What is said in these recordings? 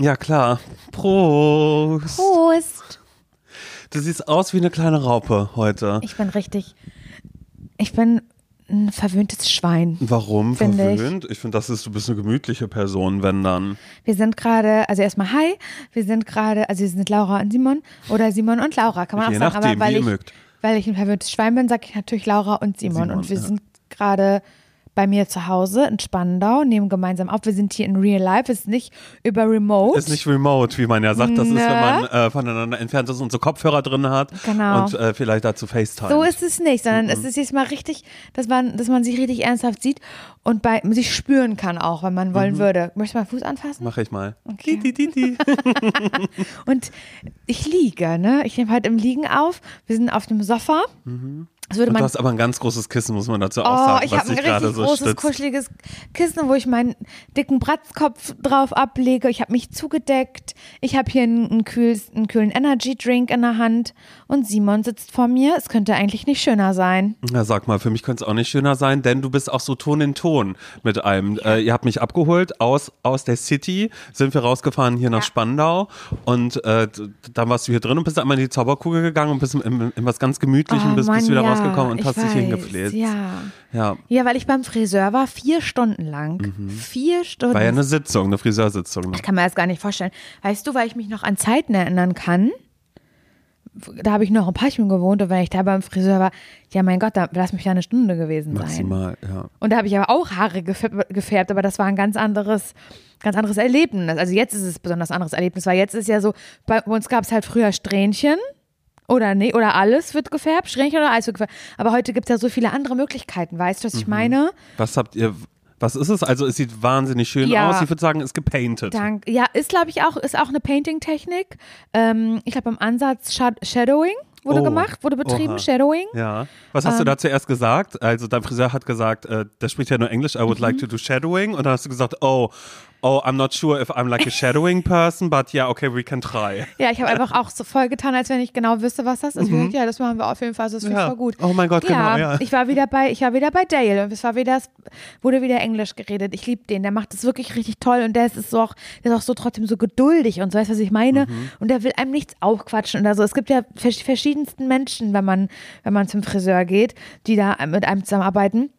Ja, klar. Prost. Prost. Du siehst aus wie eine kleine Raupe heute. Ich bin richtig. Ich bin ein verwöhntes Schwein. Warum Finde ich. verwöhnt? Ich, finde, das ist, du bist eine gemütliche Person, wenn dann. Wir sind gerade, also erstmal hi, wir sind gerade, also wir sind Laura und Simon oder Simon und Laura, kann man Je auch sagen. nachdem, aber weil ich, mögt. weil ich ein verwöhntes Schwein bin, sage ich natürlich Laura und Simon. Simon, und wir ja. sind gerade bei mir zu Hause in Spandau, nehmen gemeinsam auf. Wir sind hier in Real Life, es ist nicht über Remote. Ist nicht remote, wie man ja sagt. Das ist, wenn Ne? man äh, voneinander entfernt ist und so Kopfhörer drin hat. Genau. Und äh, vielleicht dazu FaceTime. So ist es nicht, sondern Mhm. es ist jetzt mal richtig, dass man, dass man sich richtig ernsthaft sieht und bei sich spüren kann auch, wenn man Mhm. wollen würde. Möchtest du mal Fuß anfassen? Mache ich mal. Okay. Di, di, di, di. Und ich liege, ne? Ich nehme halt im Liegen auf. Wir sind auf dem Sofa. Und du hast aber ein ganz großes Kissen, muss man dazu auch Oh, sagen, ich habe ein richtig so großes, stützt. kuscheliges Kissen, wo ich meinen dicken Bratzkopf drauf ablege. Ich habe mich zugedeckt. Ich habe hier einen, einen, kühl, einen kühlen Energy Drink in der Hand. Und Simon sitzt vor mir. Es könnte eigentlich nicht schöner sein. Ja, sag mal, für mich könnte es auch nicht schöner sein, denn du bist auch so Ton in Ton mit einem. Äh, ihr habt mich abgeholt aus, aus der City, sind wir rausgefahren hier nach Ja. Spandau und äh, dann warst du hier drin und bist einmal in die Zauberkugel gegangen und bist in, in, in was ganz Gemütlichem, Oh, bist, Mann, bist wieder ja, rausgekommen und ich hast dich weiß, hingefläzt. Ja. ja. ja, weil ich beim Friseur war, vier Stunden lang. Vier Stunden. Mhm. War ja eine Sitzung, eine Friseursitzung. Ne? Ich kann mir das gar nicht vorstellen. Weißt du, weil ich mich noch an Zeiten erinnern kann, da habe ich noch in Parchim gewohnt und wenn ich da beim Friseur war, ja mein Gott, da lass mich ja eine Stunde gewesen sein. Maximal, ja. Und da habe ich aber auch Haare gefärbt, aber das war ein ganz anderes, ganz anderes Erlebnis. Also jetzt ist es ein besonders anderes Erlebnis, weil jetzt ist ja so, bei uns gab es halt früher Strähnchen oder nee, oder alles wird gefärbt, Strähnchen oder alles wird gefärbt. Aber heute gibt es ja so viele andere Möglichkeiten, weißt du, was ich meine? Was habt ihr, was ist es? Also es sieht wahnsinnig schön Ja. aus. Ich würde sagen, es ist gepainted. Dank, ja, ist glaube ich auch, ist auch eine Painting-Technik. Ähm, ich glaube im Ansatz Shad Shadowing wurde Oh. gemacht, wurde betrieben, Oha. Shadowing. Ja. Was hast du Ähm. da zuerst gesagt? Also dein Friseur hat gesagt, äh, der spricht ja nur Englisch, I would like Mhm. to do shadowing. Und dann hast du gesagt, oh, oh, I'm not sure if I'm like a shadowing person, but yeah, okay, we can try. Ja, ich habe einfach auch so voll getan, als wenn ich genau wüsste, was das ist. Ja, das machen wir auf jeden Fall, also das Mhm. Ja. voll gut. Oh mein Gott, genau, ja. Ich war wieder bei, ich war wieder bei Dale und es war wieder, es wurde wieder Englisch geredet. Ich liebe den, der macht das wirklich richtig toll und der ist so auch, der ist auch so trotzdem so geduldig und so, weißt du, was ich meine? Mhm. Und der will einem nichts aufquatschen oder so. Es gibt ja vers verschiedensten Menschen, wenn man, wenn man zum Friseur geht, die da mit einem zusammenarbeiten.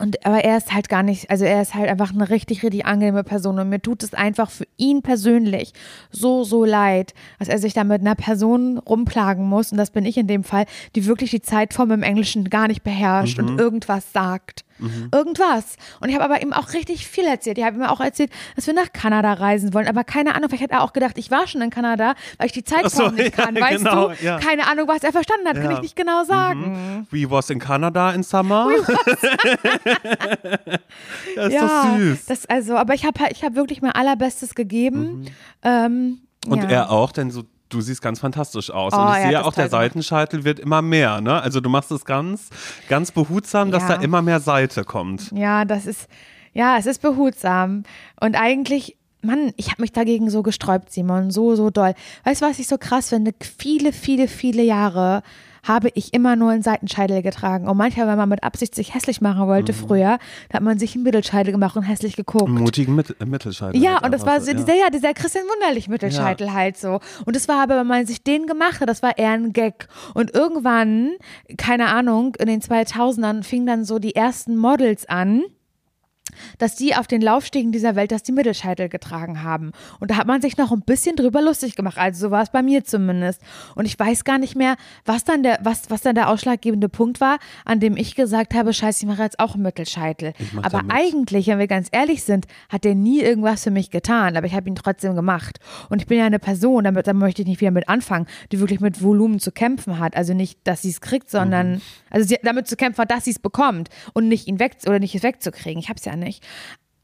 Und aber er ist halt gar nicht, also er ist halt einfach eine richtig, richtig angenehme Person. Und mir tut es einfach für ihn persönlich so, so leid, dass er sich da mit einer Person rumplagen muss. Und das bin ich in dem Fall, die wirklich die Zeitform im Englischen gar nicht beherrscht und irgendwas sagt. Irgendwas. Und ich habe aber ihm auch richtig viel erzählt. Ich habe ihm auch erzählt, dass wir nach Kanada reisen wollen, aber keine Ahnung, vielleicht hat er auch gedacht, ich war schon in Kanada, weil ich die Zeitform Ach so, nicht ja, kann, weißt genau, du? ja. Keine Ahnung, was er verstanden hat, kann Ja. ich nicht genau sagen. We was in Canada in summer. das ist ja, doch süß. Das also, aber ich habe ich habe wirklich mein allerbestes gegeben. Ähm, Und ja. er auch, denn so du siehst ganz fantastisch aus. Oh, und ich er sehe auch, der gemacht. Seitenscheitel wird immer mehr. Ne? Also du machst es ganz, ganz behutsam, dass Ja. da immer mehr Seite kommt. Ja, das ist, ja, es ist behutsam. Und eigentlich, Mann, ich habe mich dagegen so gesträubt, Simon, so, so doll. Weißt du, was ich so krass finde? Viele, viele, viele Jahre habe ich immer nur einen Seitenscheitel getragen. Und manchmal, wenn man mit Absicht sich hässlich machen wollte Mhm. früher, da hat man sich einen Mittelscheitel gemacht und hässlich geguckt. Mutigen Mit äh, Mittelscheitel. Ja, halt und das war so, so, dieser, ja, dieser Christian Wunderlich Mittelscheitel halt so. Und das war aber, wenn man sich den gemacht hat, das war eher ein Gag. Und irgendwann, keine Ahnung, in den 2000ern fingen dann so die ersten Models an, dass die auf den Laufstegen dieser Welt, dass die Mittelscheitel getragen haben. Und da hat man sich noch ein bisschen drüber lustig gemacht. Also so war es bei mir zumindest. Und ich weiß gar nicht mehr, was dann der, was, was dann der ausschlaggebende Punkt war, an dem ich gesagt habe, scheiße, ich mache jetzt auch einen Mittelscheitel. Aber eigentlich, wenn wir ganz ehrlich sind, hat der nie irgendwas für mich getan. Aber ich habe ihn trotzdem gemacht. Und ich bin ja eine Person, damit, da möchte ich nicht wieder mit anfangen, die wirklich mit Volumen zu kämpfen hat. Also nicht, dass sie es kriegt, sondern, also sie, damit zu kämpfen hat, dass sie es bekommt und nicht ihn weg oder nicht es wegzukriegen. Ich habe es ja nicht.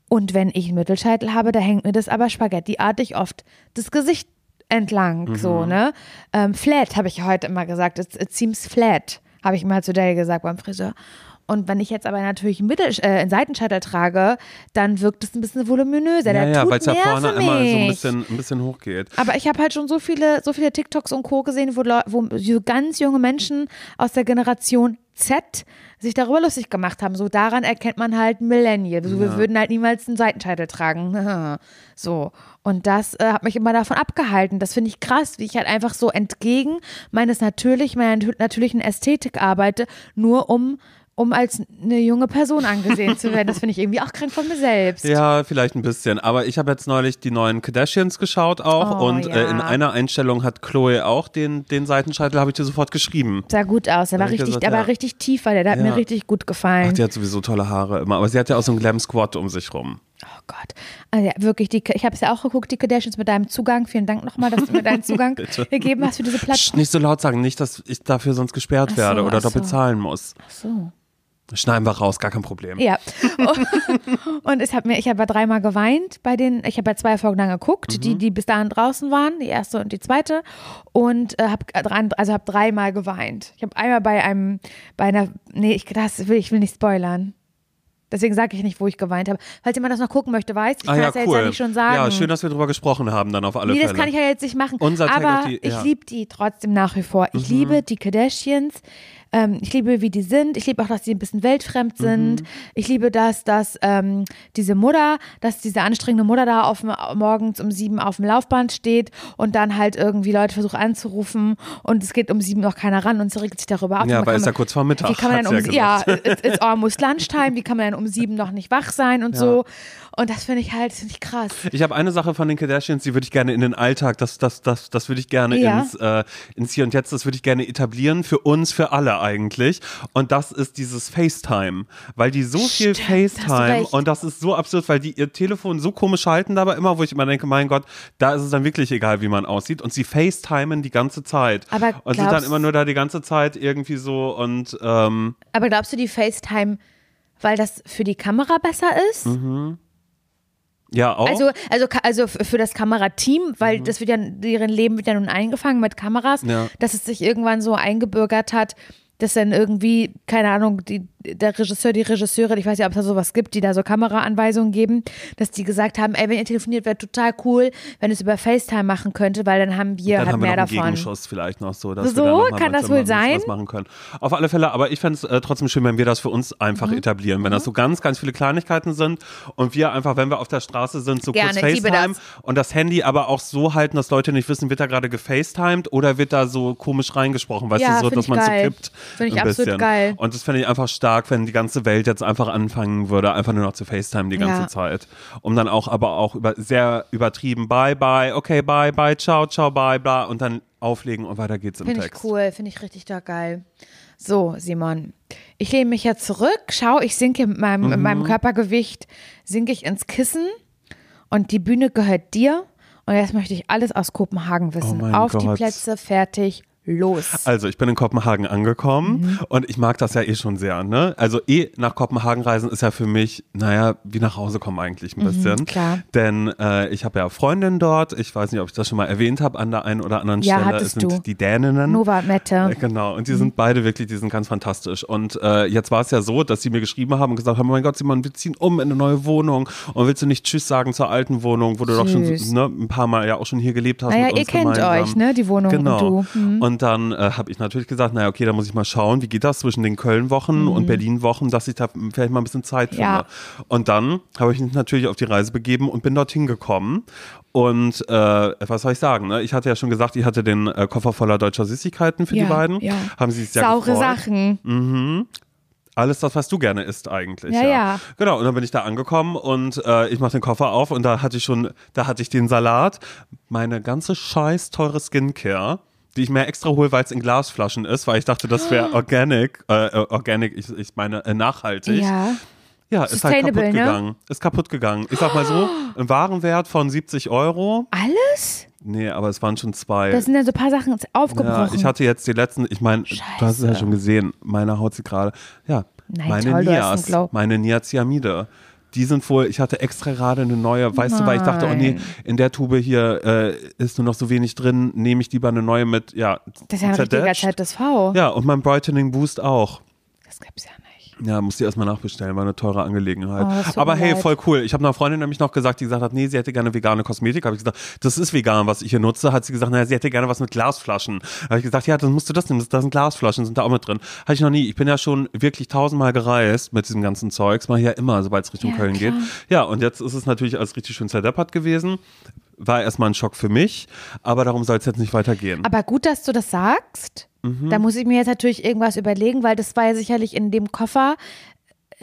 Und wenn ich einen Mittelscheitel habe, da hängt mir das aber spaghettiartig oft das Gesicht entlang, so, ne? Ähm, flat, habe ich heute immer gesagt. It, it seems flat, habe ich mal zu Dale gesagt beim Friseur. Und wenn ich jetzt aber natürlich einen, Mittel, äh, einen Seitenscheitel trage, dann wirkt es ein bisschen voluminöser. Ja, Der ja, weil es ja vorne immer so ein bisschen, ein bisschen hochgeht. Aber ich habe halt schon so viele, so viele TikToks und Co. gesehen, wo, wo so ganz junge Menschen aus der Generation Z sich darüber lustig gemacht haben. So daran erkennt man halt Millennial. So, Wir würden halt niemals einen Seitenscheitel tragen. so. Und das äh, hat mich immer davon abgehalten. Das finde ich krass, wie ich halt einfach so entgegen meines natürlich, meiner nat- natürlichen Ästhetik arbeite, nur um um als eine junge Person angesehen zu werden. Das finde ich irgendwie auch krank von mir selbst. Ja, vielleicht ein bisschen. Aber ich habe jetzt neulich die neuen Kardashians geschaut auch Oh, und ja. äh, in einer Einstellung hat Chloe auch den, den Seitenscheitel, habe ich dir sofort geschrieben. Sah gut aus. Der war richtig, gesagt, der war ja. richtig tief, weil der, der hat Ja. mir richtig gut gefallen. Ach, die hat sowieso tolle Haare immer. Aber sie hat ja auch so einen Glam Squad um sich rum. Oh Gott. Also ja, wirklich, die, ich habe es ja auch geguckt, die Kardashians mit deinem Zugang. Vielen Dank nochmal, dass du mir deinen Zugang gegeben hast für diese Psst, Plattform. nicht so laut sagen, nicht, dass ich dafür sonst gesperrt so, werde oder ach so. doppelt zahlen muss. Ach so. Schneiden wir raus, gar kein Problem. Ja. Und ich habe mir, ich habe dreimal geweint bei den, ich habe ja zwei Folgen lang geguckt, Mhm. die, die bis dahin draußen waren, die erste und die zweite. Und äh, habe also habe dreimal geweint. Ich habe einmal bei einem, bei einer, nee, ich, das will, ich will nicht spoilern. Deswegen sage ich nicht, wo ich geweint habe. Falls jemand das noch gucken möchte, weiß, ich Ah kann ja, das ja cool. jetzt ja nicht schon sagen. Ja, schön, dass wir drüber gesprochen haben, dann auf alle Nee, Fälle. das kann ich ja jetzt nicht machen. Unser aber die- ich ja. liebe die trotzdem nach wie vor. Ich liebe die Kardashians. Ähm, ich liebe, wie die sind. Ich liebe auch, dass sie ein bisschen weltfremd sind. Ich liebe das, dass ähm, diese Mutter, dass diese anstrengende Mutter da auf, morgens um sieben auf dem Laufband steht und dann halt irgendwie Leute versucht anzurufen und es geht um sieben noch keiner ran und sie regt sich darüber auf. Ja, weil es ja kurz vor Mittag, Wie kann man dann um, ja ja, gesagt. it's, it's almost lunchtime. Wie kann man dann um sieben noch nicht wach sein und Ja. so. Und das finde ich halt, finde ich krass. Ich habe eine Sache von den Kardashians, die würde ich gerne in den Alltag, das, das, das, das würde ich gerne Ja. ins, äh, ins Hier und Jetzt, das würde ich gerne etablieren, für uns, für alle eigentlich. Und das ist dieses FaceTime, weil die so viel Stimmt, FaceTime und das ist so absurd, weil die ihr Telefon so komisch halten dabei immer, wo ich immer denke, mein Gott, da ist es dann wirklich egal, wie man aussieht. Und sie FaceTimen die ganze Zeit. Aber und sind dann immer nur da die ganze Zeit irgendwie so und ähm, Aber glaubst du, die FaceTime, weil das für die Kamera besser ist? ja auch. Also, also, also für das Kamerateam, weil das wird ja, deren Leben wird ja nun eingefangen mit Kameras, Ja. dass es sich irgendwann so eingebürgert hat, dass dann irgendwie, keine Ahnung, die, der Regisseur, die Regisseure, ich weiß ja, ob es da sowas gibt, die da so Kameraanweisungen geben, dass die gesagt haben, ey, wenn ihr telefoniert, wäre total cool, wenn es über FaceTime machen könnte, weil dann haben wir dann halt haben wir mehr davon. Gegenschuss vielleicht noch so. Dass So, wir da noch kann das wohl sein? Was machen können. Auf alle Fälle, aber ich fände es äh, trotzdem schön, wenn wir das für uns einfach Mhm. etablieren. Wenn das so ganz, ganz viele Kleinigkeiten sind und wir einfach, wenn wir auf der Straße sind, so Gerne, kurz FaceTime das. und das Handy aber auch so halten, dass Leute nicht wissen, wird da gerade gefacetimed oder wird da so komisch reingesprochen, weißt Ja, du, so, dass man so kippt. Find ich absolut bisschen. geil. Und das fände ich einfach stark, wenn die ganze Welt jetzt einfach anfangen würde, einfach nur noch zu FaceTime die ganze Ja. Zeit. Um dann auch, aber auch über, sehr übertrieben, bye, bye, okay, bye, bye, ciao, ciao, bye, bla, und dann auflegen und weiter geht's im Finde ich Text. cool, finde ich richtig da geil. So, Simon, ich lehne mich jetzt zurück, schau, ich sinke mit meinem, mit Mhm. meinem Körpergewicht, sinke ich ins Kissen und die Bühne gehört dir. Und jetzt möchte ich alles aus Kopenhagen wissen. Oh Auf die Gott. Plätze, fertig, los. Also, ich bin in Kopenhagen angekommen Mhm. und ich mag das ja eh schon sehr, ne? Also, eh nach Kopenhagen reisen ist ja für mich, naja, wie nach Hause kommen eigentlich ein bisschen. Mhm, klar. Denn äh, ich habe ja Freundinnen dort. Ich weiß nicht, ob ich das schon mal erwähnt habe an der einen oder anderen Ja, Stelle. es sind du. die Däninnen. Nova Mette. Äh, Genau, und die sind beide wirklich, die sind ganz fantastisch. Und äh, jetzt war es ja so, dass sie mir geschrieben haben und gesagt haben, oh mein Gott, Simon, wir ziehen um in eine neue Wohnung und willst du nicht Tschüss sagen zur alten Wohnung, wo du doch schon ne, ein paar Mal ja auch schon hier gelebt hast Naja, ihr kennt gemeinsam. euch, ne, die Wohnung genau. und du. Mhm. Und dann äh, habe ich natürlich gesagt, naja, okay, da muss ich mal schauen, wie geht das zwischen den Köln-Wochen und Berlin-Wochen, dass ich da vielleicht mal ein bisschen Zeit finde. Mhm. Ja. Und dann habe ich mich natürlich auf die Reise begeben und bin dorthin gekommen. Und äh, was soll ich sagen? Ne? Ich hatte ja schon gesagt, ich hatte den äh, Koffer voller deutscher Süßigkeiten für Ja, die beiden. ja. Haben sie sich sehr Saure gefreut. Sachen. Alles das, was du gerne isst eigentlich. Ja, ja. Genau, und dann bin ich da angekommen und äh, ich mache den Koffer auf und da hatte ich schon, da hatte ich den Salat, meine ganze scheiß teure Skincare, die ich mir extra hole, weil es in Glasflaschen ist, weil ich dachte, das wäre organic, äh, äh, organic, ich, ich meine äh, nachhaltig. Ja. Ja, ist halt kaputt ne? gegangen. Ist kaputt gegangen. Ich sag mal so, ein Warenwert von 70 Euro. Alles? Nee, aber es waren schon zwei. Da sind dann so ein paar Sachen Ja, aufgebrochen. ich hatte jetzt die letzten, ich meine, du hast es ja schon gesehen, meine Haut sieht gerade, ja, Nein, meine toll, Nias, meine Niacinamide. Die sind wohl, ich hatte extra gerade eine neue, weißt du, weil ich dachte, oh nee, Nein. in der Tube hier äh, ist nur noch so wenig drin, nehme ich lieber eine neue mit, ja, das ist ja ein richtiger. ZSV. Ja, und mein Brightening Boost auch. Das gibt's ja. Ja, muss die erstmal nachbestellen, war eine teure Angelegenheit. Oh, Aber hey, leid. voll cool. Ich habe einer Freundin nämlich noch gesagt, die gesagt hat, nee, sie hätte gerne vegane Kosmetik. Habe ich gesagt, das ist vegan, was ich hier nutze. Hat sie gesagt, naja, sie hätte gerne was mit Glasflaschen. Habe ich gesagt, ja, dann musst du das nehmen. Da sind Glasflaschen, sind da auch mit drin. Hatte ich noch nie. Ich bin ja schon wirklich tausendmal gereist mit diesem ganzen Zeugs. Mache ich ja immer, sobald es Richtung Ja, Köln klar. geht. Ja, und jetzt ist es natürlich alles richtig schön zerdeppert gewesen. War erstmal ein Schock für mich, aber darum soll es jetzt nicht weitergehen. Aber gut, dass du das sagst. Mhm. Da muss ich mir jetzt natürlich irgendwas überlegen, weil das war ja sicherlich in dem Koffer,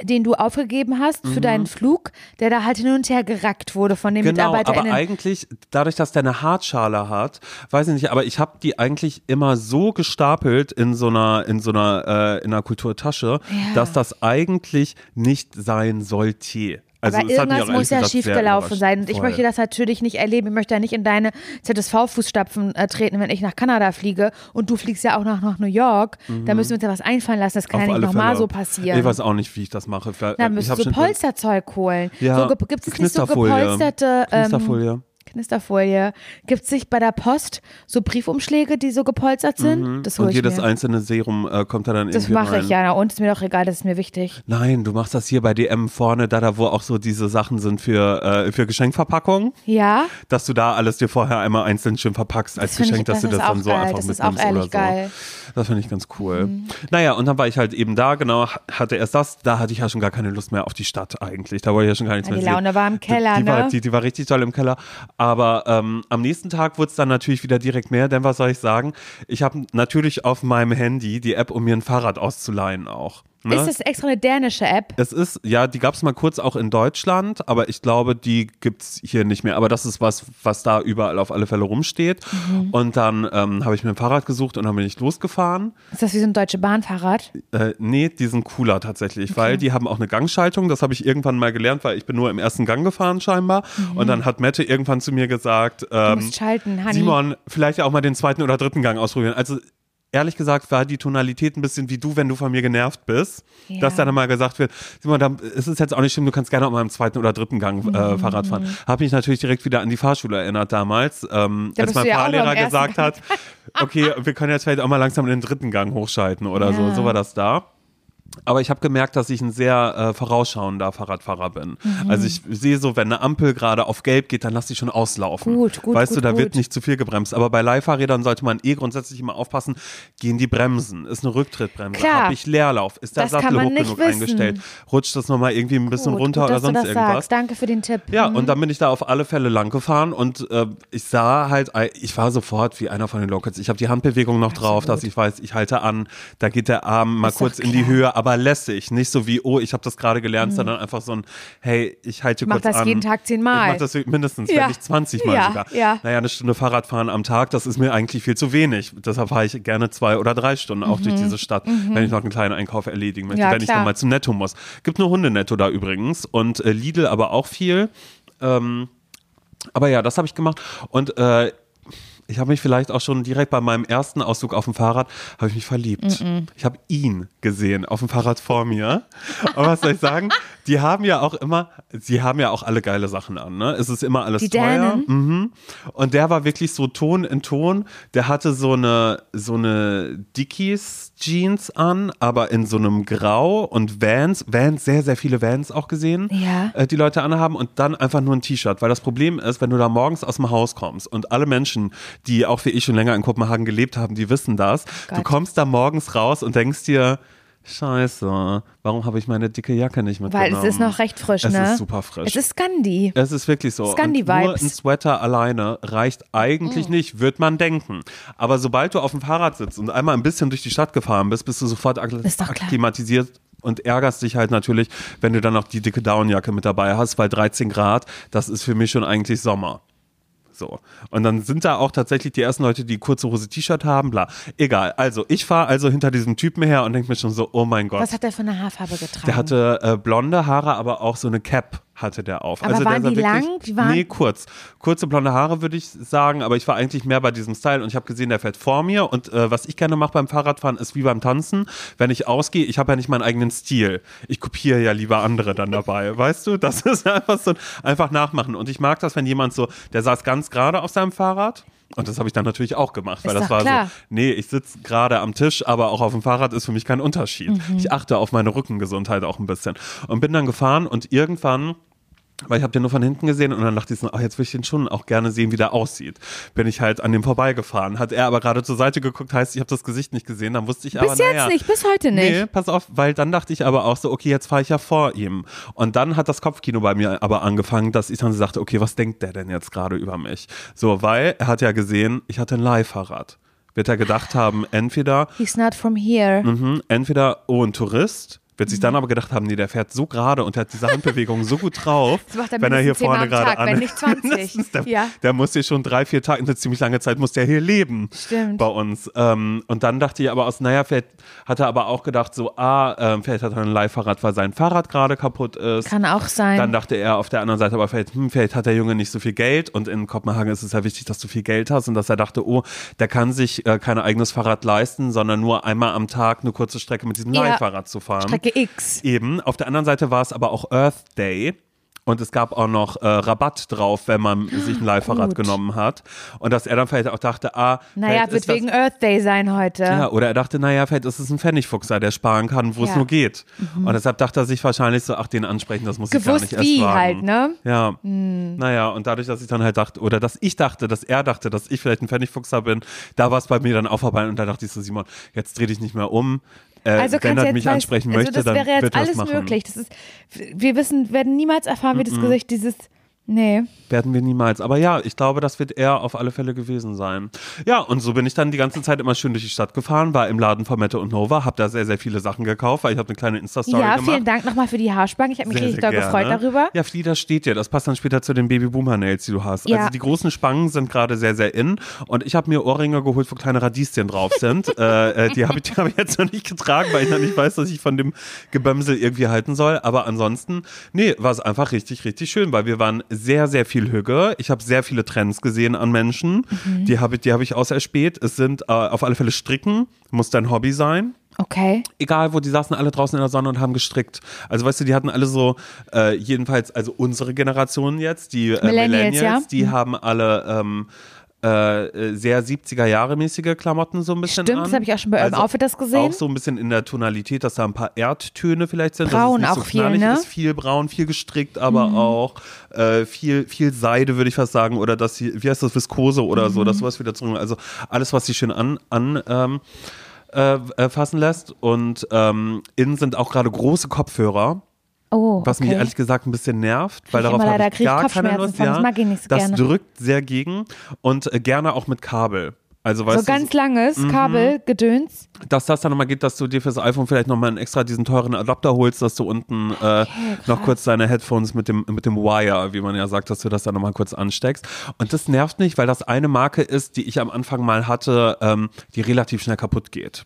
den du aufgegeben hast Mhm. für deinen Flug, der da halt hin und her gerackt wurde von den Genau, aber MitarbeiterInnen. eigentlich, dadurch, dass der eine Hartschale hat, weiß ich nicht, aber ich habe die eigentlich immer so gestapelt in so einer, in so einer, äh, in einer Kulturtasche, Ja. dass das eigentlich nicht sein sollte. Also aber irgendwas muss ja gesagt schief sehr gelaufen überrascht. sein. Und ich möchte das natürlich nicht erleben. Ich möchte ja nicht in deine ZSV-Fußstapfen äh, treten, wenn ich nach Kanada fliege. Und du fliegst ja auch nach, nach New York. Da müssen wir uns ja was einfallen lassen. Das kann Mhm. Auf ja nicht nochmal so passieren. Ich weiß auch nicht, wie ich das mache. Vielleicht- Da du so schon- Polsterzeug holen. Ja, so, gibt es nicht so Knisterfolie. gepolsterte ähm, Knisterfolie. Gibt es nicht bei der Post so Briefumschläge, die so gepolstert sind? Das hole Und jedes mir. einzelne Serum äh, kommt da dann Das irgendwie mache rein. ich, ja. Na, und ist mir doch egal, das ist mir wichtig. Nein, du machst das hier bei DM vorne, da, da wo auch so diese Sachen sind für, äh, für Geschenkverpackungen. Ja, dass du da alles dir vorher einmal einzeln schön verpackst als Das Geschenk, ich- dass du das das ist dann auch so geil. einfach Das ist mitnimmst auch ehrlich oder so. geil. Mhm. Das finde ich ganz cool. Naja, und dann war ich halt eben da, genau, hatte erst das, da hatte ich ja schon gar keine Lust mehr auf die Stadt eigentlich. Da wollte ich ja schon gar nichts Ja, mehr die sehen. Laune war im Keller, die, die, war, ne? die, die war richtig toll im Keller. Aber ähm, am nächsten Tag wurde es dann natürlich wieder direkt mehr, denn was soll ich sagen? Ich habe natürlich auf meinem Handy die App, um mir ein Fahrrad auszuleihen auch. Ne? Ist das extra eine dänische App? Es ist, ja, die gab es mal kurz auch in Deutschland, aber ich glaube, die gibt es hier nicht mehr. Aber das ist was, was da überall auf alle Fälle rumsteht. Mhm. Und dann ähm, habe ich mir ein Fahrrad gesucht und dann bin ich losgefahren. Ist das wie so ein deutsche Bahnfahrrad? Äh, nee, die sind cooler tatsächlich, weil die haben auch eine Gangschaltung. Das habe ich irgendwann mal gelernt, weil ich bin nur im ersten Gang gefahren scheinbar. Und dann hat Mette irgendwann zu mir gesagt, Mhm. Du ähm, musst schalten, Honey. Simon, vielleicht ja auch mal den zweiten oder dritten Gang ausprobieren. Also ehrlich gesagt war die Tonalität ein bisschen wie du, wenn du von mir genervt bist. Ja. Dass dann mal gesagt wird, Simon, da, es ist jetzt auch nicht schlimm, du kannst gerne auch mal im zweiten oder dritten Gang Mhm. äh, Fahrrad fahren. Habe mich natürlich direkt wieder an die Fahrschule erinnert damals, ähm, Da als mein ja Fahrlehrer ersten gesagt hat, okay, wir können jetzt vielleicht auch mal langsam in den dritten Gang hochschalten oder so. Ja. So war das da. Aber ich habe gemerkt, dass ich ein sehr äh, vorausschauender Fahrradfahrer bin. Mhm. Also ich sehe so, wenn eine Ampel gerade auf gelb geht, dann lass ich schon auslaufen. Gut, gut, Weißt gut, du, da wird gut. nicht zu viel gebremst. Aber bei Leihfahrrädern sollte man eh grundsätzlich immer aufpassen, gehen die Bremsen, ist eine Rücktrittbremse, habe ich Leerlauf, ist der Das Sattel hoch genug wissen. eingestellt, rutscht das nochmal irgendwie ein bisschen runter oder sonst irgendwas. sagst. Danke für den Tipp. Ja, Mhm. und dann bin ich da auf alle Fälle lang gefahren und äh, ich sah halt, ich war sofort wie einer von den Locals. Ich habe die Handbewegung noch drauf, dass ich weiß, ich halte an, da geht der Arm mal Ist kurz in die. Höhe, aber lässig. Nicht so wie, oh, ich habe das gerade gelernt, sondern einfach so ein, hey, ich halte Mhm. Mach kurz das an. jeden Tag zehnmal. Ich mach das mindestens, Ja. wenn nicht 20 Mal Ja, sogar. ja. Naja, eine Stunde Fahrradfahren am Tag, das ist mir eigentlich viel zu wenig. Deshalb fahre ich gerne zwei oder drei Stunden auch durch diese Stadt, wenn ich noch einen kleinen Einkauf erledigen möchte, Mhm. Ja, wenn ich klar. noch mal zum Netto muss. Gibt nur Hundenetto da übrigens und äh, Lidl aber auch viel. Ähm, aber ja, das habe ich gemacht und äh, ich habe mich vielleicht auch schon direkt bei meinem ersten Ausflug auf dem Fahrrad, habe ich mich verliebt. Ich habe ihn gesehen auf dem Fahrrad vor mir. Und was soll ich sagen? Die haben ja auch immer, sie haben ja auch alle geile Sachen an. Ne? Es ist immer alles Die teuer. Mhm. Und der war wirklich so Ton in Ton. Der hatte so eine, so eine Dickies Jeans an, aber in so einem Grau und Vans, Vans, sehr, sehr viele Vans auch gesehen, Ja. äh, die Leute anhaben und dann einfach nur ein T-Shirt. Weil das Problem ist, wenn du da morgens aus dem Haus kommst und alle Menschen, die auch wie ich schon länger in Kopenhagen gelebt haben, die wissen das. Du Gott. kommst da morgens raus und denkst dir, Scheiße, warum habe ich meine dicke Jacke nicht mitgenommen? Weil es ist noch recht frisch, es ne? ist super frisch. Es ist Scandi. Es ist wirklich so. Scandi-Vibes. Nur ein Sweater alleine reicht eigentlich nicht, wird man denken. Aber sobald du auf dem Fahrrad sitzt und einmal ein bisschen durch die Stadt gefahren bist, bist du sofort ak akklimatisiert und ärgerst dich halt natürlich, wenn du dann noch die dicke Downjacke mit dabei hast, weil 13 Grad, das ist für mich schon eigentlich Sommer. So. Und dann sind da auch tatsächlich die ersten Leute, die kurze Hose T-Shirt haben, bla. Egal. Also, ich fahre also hinter diesem Typen her und denke mir schon so, oh mein Gott. Was hat der für eine Haarfarbe getragen? Der hatte äh, blonde Haare, aber auch so eine Cap hatte der auf. Aber also waren der die wirklich, lang? Die waren- nee, kurz. Kurze blonde Haare würde ich sagen, aber ich war eigentlich mehr bei diesem Style und ich habe gesehen, der fährt vor mir und äh, was ich gerne mache beim Fahrradfahren ist wie beim Tanzen, wenn ich ausgehe, ich habe ja nicht meinen eigenen Stil. Ich kopiere ja lieber andere dann dabei, weißt du? Das ist einfach so ein, einfach nachmachen und ich mag das, wenn jemand so, der saß ganz gerade auf seinem Fahrrad Und das habe ich dann natürlich auch gemacht, weil Ist das war klar. so, nee, ich sitze gerade am Tisch, aber auch auf dem Fahrrad ist für mich kein Unterschied. Mhm. Ich achte auf meine Rückengesundheit auch ein bisschen. Und bin dann gefahren und irgendwann weil ich habe den nur von hinten gesehen und dann dachte ich so, ach, jetzt will ich den schon auch gerne sehen, wie der aussieht. Bin ich halt an dem vorbeigefahren. Hat er aber gerade zur Seite geguckt, heißt, ich habe das Gesicht nicht gesehen. Dann wusste ich aber, Bis jetzt naja, nicht, bis heute nicht. Nee, pass auf, weil dann dachte ich aber auch so, okay, jetzt fahre ich ja vor ihm. Und dann hat das Kopfkino bei mir aber angefangen, dass ich dann so sagte, okay, was denkt der denn jetzt gerade über mich? So, weil er hat ja gesehen, ich hatte ein Leihfahrrad. Wird er gedacht haben, entweder, He's not from here. mhm, entweder, oh, ein Tourist, wird Mhm. sich dann aber gedacht haben, nee, der fährt so gerade und hat diese Handbewegung so gut drauf, er wenn er hier vorne gerade Tag, wenn an. nicht 20. Mindestens, der, Ja. der muss hier schon drei, vier Tage, eine ziemlich lange Zeit muss der hier leben Stimmt. bei uns. Ähm, und dann dachte ich aber aus, naja, vielleicht hat er aber auch gedacht, so, ah, ähm, vielleicht hat er ein Leihfahrrad, weil sein Fahrrad gerade kaputt ist. Kann auch sein. Dann dachte er auf der anderen Seite aber vielleicht, hm, vielleicht hat der Junge nicht so viel Geld und in Kopenhagen ist es ja wichtig, dass du viel Geld hast und dass er dachte, oh, der kann sich äh, kein eigenes Fahrrad leisten, sondern nur einmal am Tag eine kurze Strecke mit diesem Ja. Leihfahrrad zu fahren. Strecke X. Eben. Auf der anderen Seite war es aber auch Earth Day. Und es gab auch noch äh, Rabatt drauf, wenn man sich ein Leihfahrrad genommen hat. Und dass er dann vielleicht auch dachte, ah, Naja, wird das, wegen Earth Day sein heute. ja, oder er dachte, naja, vielleicht ist es ein Pfennigfuchser, der sparen kann, wo es Ja. Mhm. nur geht. Und deshalb dachte er sich wahrscheinlich so, ach, den ansprechen, das muss ich gar Gewusst nicht erst wie wagen. halt, ne? Ja. Naja, und dadurch, dass ich dann halt dachte, oder dass ich dachte, dass er dachte, dass ich vielleicht ein Pfennigfuchser bin, da war es bei mir dann auch vorbei und da dachte ich so, Simon, jetzt dreh dich nicht mehr um. Äh, Also wenn kannst er jetzt mich weißt- ansprechen also möchte, das dann wäre jetzt alles möglich. Das ist, wir wissen, werden niemals erfahren, wie das Gesicht dieses. Nee. Werden wir niemals. Aber ja, ich glaube, das wird er auf alle Fälle gewesen sein. Ja, und so bin ich dann die ganze Zeit immer schön durch die Stadt gefahren, war im Laden von Mette und Nova, habe da sehr, sehr viele Sachen gekauft, weil ich habe eine kleine Insta-Story Ja, gemacht. vielen Dank nochmal für die Haarspange. Ich habe mich Sehr, richtig sehr doll gefreut darüber. Ja, Flieder steht dir. Das passt dann später zu den Baby Boomer Nails, die du hast. Ja. Also die großen Spangen sind gerade sehr, sehr in. Und ich habe mir Ohrringe geholt, wo kleine Radieschen drauf sind. äh, äh, die habe ich, die hab ich jetzt noch nicht getragen, weil ich noch nicht weiß, dass ich von dem Gebömsel irgendwie halten soll. Aber ansonsten, nee, war es einfach richtig, richtig schön, weil wir waren sehr, sehr viel Hüge. Ich habe sehr viele Trends gesehen an Menschen. Mhm. Die habe ich, die hab ich auserspäht. Es sind äh, auf alle Fälle Stricken, muss dein Hobby sein Okay. egal wo, die saßen alle draußen in der Sonne und haben gestrickt. Also weißt du, die hatten alle so, äh, jedenfalls, also unsere Generation jetzt, die äh, Millennials, Millennials, ja. die haben alle ähm, äh, sehr 70er Jahre mäßige Klamotten so ein bisschen Stimmt, an. das habe ich auch schon bei eurem Also Outfit das gesehen. Auch so ein bisschen in der Tonalität, dass da ein paar Erdtöne vielleicht sind. Braun auch so viel, ne? Mhm. ist. Viel braun, viel gestrickt, aber auch äh, viel, viel Seide, würde ich fast sagen. Oder dass sie, wie heißt das, Viskose oder Mhm. so, dass sowas wieder zurück. Also alles, was sie schön an, an ähm, äh, äh, fassen lässt. Und ähm, innen sind auch gerade große Kopfhörer. Oh, Was mich okay. ehrlich gesagt ein bisschen nervt, weil ich darauf habe ich gar keine Kopfschmerzen Lust. von, das Ja, mag ich nicht so das gerne. drückt sehr gegen und äh, gerne auch mit Kabel. Also weißt so du, ganz langes Mhm. Kabel, Gedöns. dass das dann nochmal geht, dass du dir fürs iPhone vielleicht nochmal einen extra diesen teuren Adapter holst, dass du unten äh, noch kurz deine Headphones mit dem, mit dem Wire, wie man ja sagt, dass du das dann nochmal kurz ansteckst. Und das nervt nicht, weil das eine Marke ist, die ich am Anfang mal hatte, ähm, die relativ schnell kaputt geht.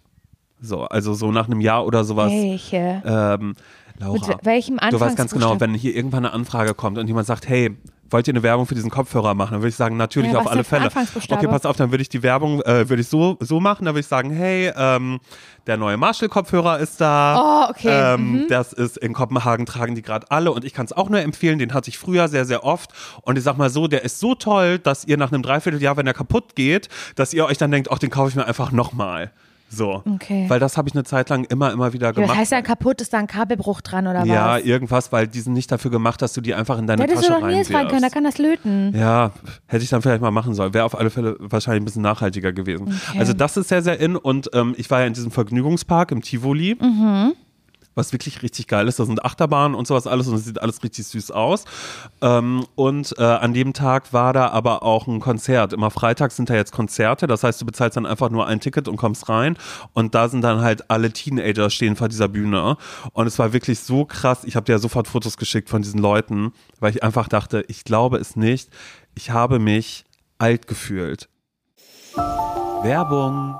So, also so nach einem Jahr oder sowas. Welche? Ähm, Laura, Mit welchem du weißt ganz genau, wenn hier irgendwann eine Anfrage kommt und jemand sagt, hey, wollt ihr eine Werbung für diesen Kopfhörer machen? Dann würde ich sagen, natürlich Ja, auf alle Fälle. Okay, pass auf, dann würde ich die Werbung, äh, würde ich so, so machen, dann würde ich sagen, hey, ähm, der neue Marshall-Kopfhörer ist da. Oh, okay. Ähm, Das ist in Kopenhagen tragen die gerade alle und ich kann es auch nur empfehlen, den hatte ich früher sehr, sehr oft. Und ich sag mal so, der ist so toll, dass ihr nach einem Dreivierteljahr, wenn er kaputt geht, dass ihr euch dann denkt, ach, den kaufe ich mir einfach nochmal. So. Okay. Weil das habe ich eine Zeit lang immer, immer wieder Ja, gemacht. das heißt ja kaputt, ist da ein Kabelbruch dran oder Ja, was? irgendwas, weil die sind nicht dafür gemacht, dass du die einfach in deine Da hättest du Tasche doch fragen können, reinwirfst. kann das löten. Ja, hätte ich dann vielleicht mal machen sollen. Wäre auf alle Fälle wahrscheinlich ein bisschen nachhaltiger gewesen. Okay. Also das ist sehr, sehr in und ähm, ich war ja in diesem Vergnügungspark im Tivoli. Mhm. Was wirklich richtig geil ist. Da sind Achterbahnen und sowas alles und es sieht alles richtig süß aus. Ähm, und äh, an dem Tag war da aber auch ein Konzert. Immer freitags sind da jetzt Konzerte. Das heißt, du bezahlst dann einfach nur ein Ticket und kommst rein. Und da sind dann halt alle Teenager stehen vor dieser Bühne. Und es war wirklich so krass. Ich habe dir ja sofort Fotos geschickt von diesen Leuten, weil ich einfach dachte, ich glaube es nicht. Ich habe mich alt gefühlt. Werbung.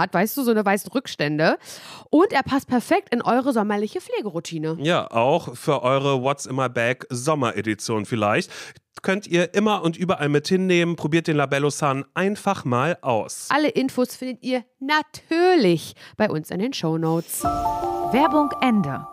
hat, weißt du, so eine weißen Rückstände. Und er passt perfekt in eure sommerliche Pflegeroutine. Ja, auch für eure What's in my Bag Sommeredition vielleicht. Könnt ihr immer und überall mit hinnehmen. Probiert den Labello Sun einfach mal aus. Alle Infos findet ihr natürlich bei uns in den Shownotes. Werbung Ende.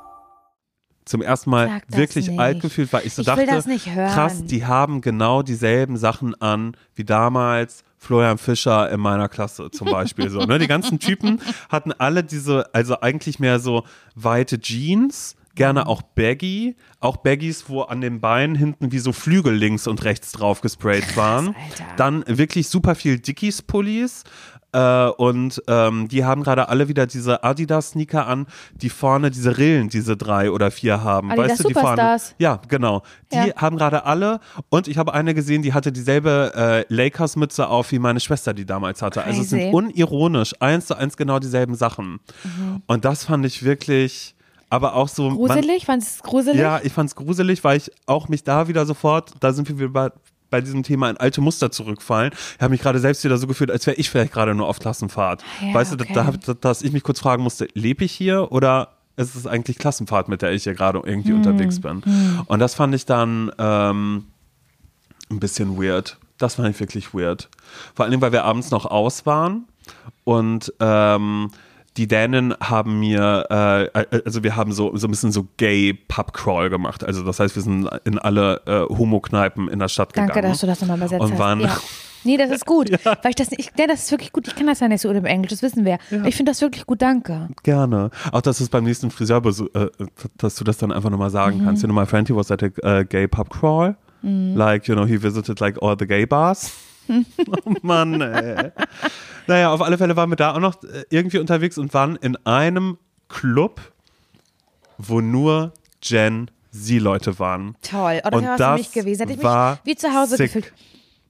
zum ersten Mal wirklich nicht. alt gefühlt, weil ich so Ich will dachte, das nicht hören. krass, die haben genau dieselben Sachen an wie damals Florian Fischer in meiner Klasse zum Beispiel. so, ne? Die ganzen Typen hatten alle diese, also eigentlich mehr so weite Jeans, gerne auch Baggy, auch Baggies, wo an den Beinen hinten wie so Flügel links und rechts drauf gesprayt waren. Alter. Dann wirklich super viel Dickies-Pullis. Äh, und ähm, die haben gerade alle wieder diese Adidas-Sneaker an, die vorne diese Rillen, diese drei oder vier haben. Adidas weißt du, die vorne. Superstars. Ja, genau. Die Ja. haben gerade alle. Und ich habe eine gesehen, die hatte dieselbe äh, Lakers-Mütze auf, wie meine Schwester die damals hatte. Also es sind Crazy. Mhm. unironisch eins zu eins genau dieselben Sachen. Und das fand ich wirklich, aber auch so. Gruselig? Fandest du es gruselig? ja, ich fand's gruselig, weil ich auch mich da wieder sofort, da sind wir wieder bei, bei diesem Thema in alte Muster zurückfallen. Ich habe mich gerade selbst wieder so gefühlt, als wäre ich vielleicht gerade nur auf Klassenfahrt. Ja, weißt du, okay. da, da, dass ich mich kurz fragen musste, lebe ich hier oder ist es eigentlich Klassenfahrt, mit der ich hier gerade irgendwie Hm, unterwegs bin? Und das fand ich dann ähm, ein bisschen weird. Das fand ich wirklich weird. Vor allem, weil wir abends noch aus waren und ähm, die Dänen haben mir, äh, also wir haben so, so ein bisschen so Gay-Pub-Crawl gemacht. Also das heißt, wir sind in alle äh, Homo-Kneipen in der Stadt Danke, gegangen. dass du das nochmal übersetzt Und hast. ja. Nee, das ist gut. Weil ich das, ich, ja, das ist wirklich gut. Ich kann das ja nicht so gut im Englisch, das wissen wir. Ich finde das wirklich gut, danke. Gerne. Auch, dass es beim nächsten Friseur, äh, dass du das dann einfach nochmal sagen kannst. You know, my friend, he was at a uh, gay pub crawl. Like, you know, he visited like all the gay bars. oh Mann, ey. Naja, auf alle Fälle waren wir da auch noch äh, irgendwie unterwegs und waren in einem Club, wo nur Gen Z-Leute waren. Toll. Oh, das Und wäre das mich gewesen. Hätte ich war mich wie zu Hause sick. gefühlt.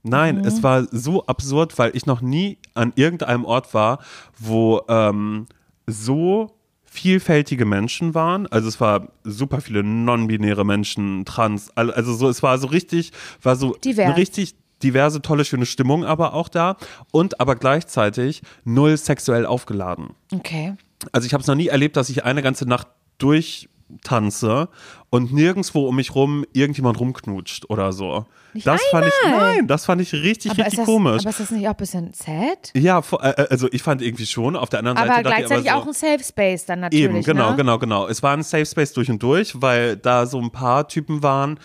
Nein, Mhm. es war so absurd, weil ich noch nie an irgendeinem Ort war, wo ähm, so vielfältige Menschen waren. Also es war super viele non-binäre Menschen, trans, also so, es war so richtig, war so Divers. richtig diverse, tolle, schöne Stimmung aber auch da und aber gleichzeitig null sexuell aufgeladen. Okay. Also ich habe es noch nie erlebt, dass ich eine ganze Nacht durchtanze und nirgendwo um mich rum irgendjemand rumknutscht oder so. das fand ich, einmal. nein, das fand ich richtig, Aber richtig das, komisch. aber ist das nicht auch ein bisschen sad? ja, vor- äh, also ich fand irgendwie schon. Auf der anderen Aber Seite gleichzeitig ich aber auch so, ein Safe Space dann natürlich. Eben, genau, ne? genau, genau. Es war ein Safe Space durch und durch, weil da so ein paar Typen waren,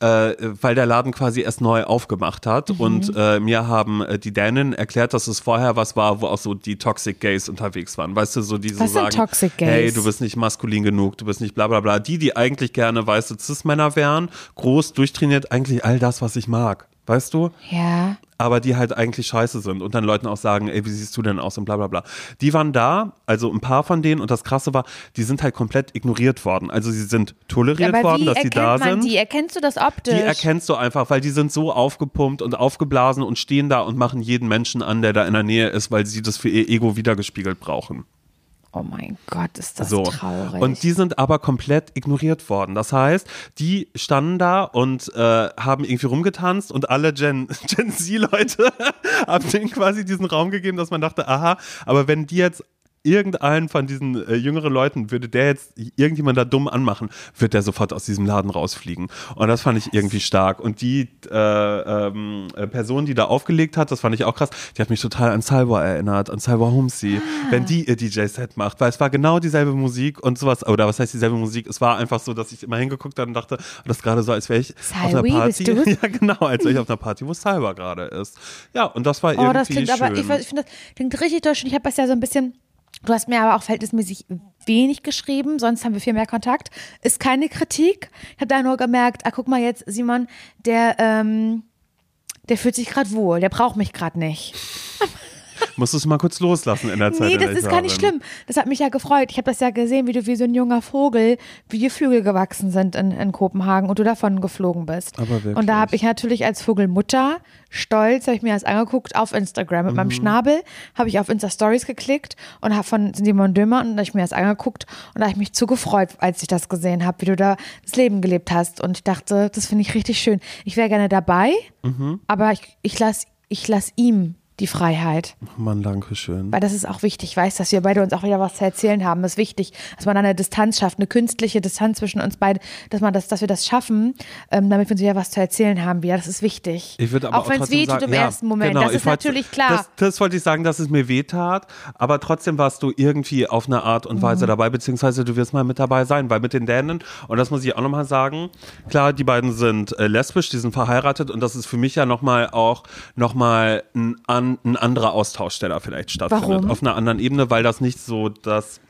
äh, weil der Laden quasi erst neu aufgemacht hat. Mhm. Und äh, mir haben äh, die Dänen erklärt, dass es vorher was war, wo auch so die Toxic Gays unterwegs waren. Weißt du, so die so Was sind sagen, Toxic Gays? hey, du bist nicht maskulin genug, du bist nicht bla bla bla. Die, die eigentlich gerne weiße Cis-Männer wären, groß, durchtrainiert, eigentlich all das, was ich mag. Weißt du? Ja. aber die halt eigentlich scheiße sind und dann Leuten auch sagen, ey, wie siehst du denn aus und bla bla bla. Die waren da, also ein paar von denen und das Krasse war, die sind halt komplett ignoriert worden. Also sie sind toleriert aber worden, dass sie da man sind. die? Erkennst du das optisch? Die erkennst du einfach, weil die sind so aufgepumpt und aufgeblasen und stehen da und machen jeden Menschen an, der da in der Nähe ist, weil sie das für ihr Ego wiedergespiegelt brauchen. Oh mein Gott, ist das So. traurig. Und die sind aber komplett ignoriert worden. Das heißt, die standen da und äh, haben irgendwie rumgetanzt und alle Gen, Gen Z-Leute haben denen quasi diesen Raum gegeben, dass man dachte, aha, aber wenn die jetzt irgendeinen von diesen äh, jüngeren Leuten, würde der jetzt irgendjemand da dumm anmachen, wird der sofort aus diesem Laden rausfliegen. Und das fand ich irgendwie stark. Und die äh, ähm, äh, Person, die da aufgelegt hat, das fand ich auch krass, die hat mich total an Salwa erinnert, an Salwa Homsi, wenn die ihr DJ-Set macht, weil es war genau dieselbe Musik und sowas, oder was heißt dieselbe Musik? Es war einfach so, dass ich immer hingeguckt habe und dachte, das ist gerade so, als wäre ich auf einer Salwi, Party. Ja, genau, als wäre ich auf einer Party, wo Salwa gerade ist. Ja, und das war irgendwie Oh, das klingt schön. aber, ich, ich finde, das klingt richtig toll. Ich habe das ja so ein bisschen, du hast mir aber auch verhältnismäßig wenig geschrieben, sonst haben wir viel mehr Kontakt. Ist keine Kritik. Ich habe da nur gemerkt, ah, guck mal jetzt, Simon, der, ähm, der fühlt sich gerade wohl, der braucht mich gerade nicht. Musst du es mal kurz loslassen in der Zeit. Nee, das ist gar nicht bin. schlimm. Das hat mich ja gefreut. Ich habe das ja gesehen, wie du wie so ein junger Vogel, wie die Flügel gewachsen sind in, in Kopenhagen und du davon geflogen bist. Aber wirklich. Und da habe ich natürlich als Vogelmutter stolz, habe ich mir das angeguckt auf Instagram. Mit Mhm. meinem Schnabel habe ich auf Insta-Stories geklickt und habe von Simon Dömer und habe ich mir das angeguckt und da habe ich mich zu gefreut, als ich das gesehen habe, wie du da das Leben gelebt hast. Und ich dachte, das finde ich richtig schön. Ich wäre gerne dabei, Mhm. aber ich, ich lasse ich lass ihm die Freiheit. Mann, danke schön. Weil das ist auch wichtig, ich weiß, dass wir beide uns auch wieder was zu erzählen haben. Es ist wichtig, dass man da eine Distanz schafft, eine künstliche Distanz zwischen uns beiden, dass man das, dass wir das schaffen, ähm, damit wir uns wieder was zu erzählen haben. Ja, das ist wichtig. Ich würde aber auch auch wenn es weh tut im ja, ersten Moment. genau, das ist natürlich klar. Das, das wollte ich sagen, dass es mir weh tat, aber trotzdem warst du irgendwie auf eine Art und Mhm. Weise dabei, beziehungsweise du wirst mal mit dabei sein, weil mit den Dänen, und das muss ich auch nochmal sagen, klar, die beiden sind äh, lesbisch, die sind verheiratet und das ist für mich ja nochmal auch nochmal ein, an, ein anderer Austausch, der da vielleicht stattfindet. Warum? Auf einer anderen Ebene, weil das nicht so das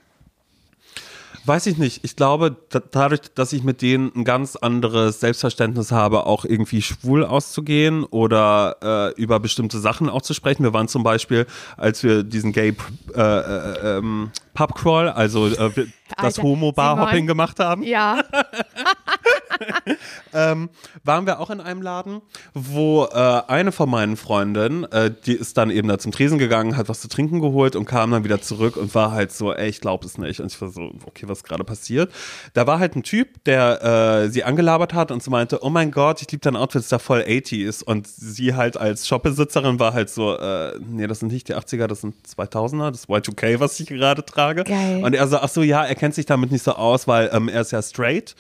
Weiß ich nicht. Ich glaube, da, dadurch, dass ich mit denen ein ganz anderes Selbstverständnis habe, auch irgendwie schwul auszugehen oder äh, über bestimmte Sachen auch zu sprechen. Wir waren zum Beispiel, als wir diesen Gay äh, äh, ähm, Pubcrawl, also äh, das Homo-Bar-Hopping gemacht haben, ja, ähm, waren wir auch in einem Laden, wo äh, eine von meinen Freundinnen, äh, die ist dann eben da zum Tresen gegangen, hat was zu trinken geholt und kam dann wieder zurück und war halt so, ey, ich glaube es nicht. Und ich war so, okay, was gerade passiert? Da war halt ein Typ, der äh, sie angelabert hat und so meinte, oh mein Gott, ich liebe dein Outfit, ist da voll 80s. Und sie halt als Shopbesitzerin war halt so, äh, nee, das sind nicht die 80er, das sind 2000er, das ist Y2K, was ich gerade trage. Geil. Und er so, ach so, ja, er kennt sich damit nicht so aus, weil ähm, er ist ja straight.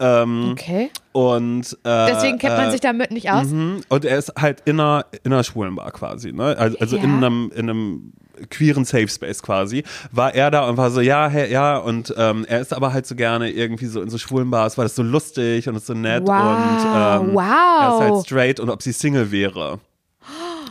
Ähm, okay. und äh, Deswegen kennt man äh, sich damit nicht aus. mhm. Und er ist halt in einer, in einer Schwulenbar quasi, ne? Also, also Ja. in einem, in einem queeren Safe Space quasi, war er da und war so, ja, hey, ja, und ähm, er ist aber halt so gerne irgendwie so in so Schwulenbars, weil das so lustig und ist so nett Wow, und ähm, wow. er ist halt straight und ob sie Single wäre.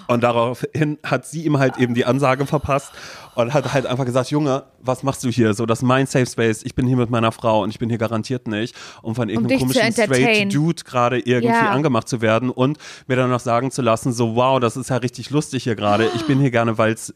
Und daraufhin hat sie ihm halt eben die Ansage verpasst und hat halt einfach gesagt, Junge, was machst du hier? So, das ist mein Safe Space, ich bin hier mit meiner Frau und ich bin hier garantiert nicht, um von irgendeinem zu komischen straight. Dude gerade irgendwie Ja. angemacht zu werden und mir dann noch sagen zu lassen, so, wow, das ist ja richtig lustig hier gerade. Ich bin hier gerne, weil's,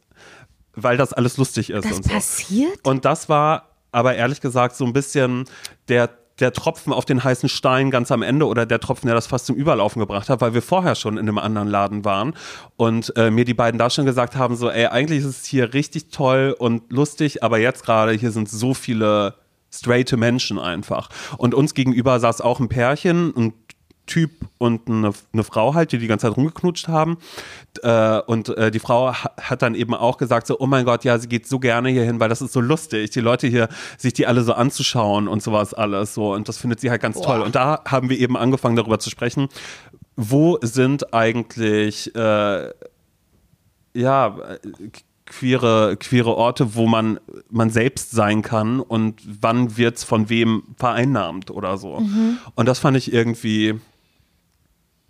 weil das alles lustig ist Das und so. passiert? Und das war aber ehrlich gesagt so ein bisschen der, der Tropfen auf den heißen Stein ganz am Ende oder der Tropfen, der das fast zum Überlaufen gebracht hat, weil wir vorher schon in einem anderen Laden waren und äh, mir die beiden da schon gesagt haben, so, ey, eigentlich ist es hier richtig toll und lustig, aber jetzt gerade hier sind so viele straighte Menschen einfach. Und uns gegenüber saß auch ein Pärchen, ein Typ und eine, eine Frau halt, die die ganze Zeit rumgeknutscht haben. Äh, und äh, die Frau ha hat dann eben auch gesagt so, oh mein Gott, ja, sie geht so gerne hier hin, weil das ist so lustig, die Leute hier, sich die alle so anzuschauen und sowas alles so. Und das findet sie halt ganz toll. Und da haben wir eben angefangen darüber zu sprechen, wo sind eigentlich, äh, ja, queere, queere Orte, wo man, man selbst sein kann und wann wird's von wem vereinnahmt oder so. Und das fand ich irgendwie,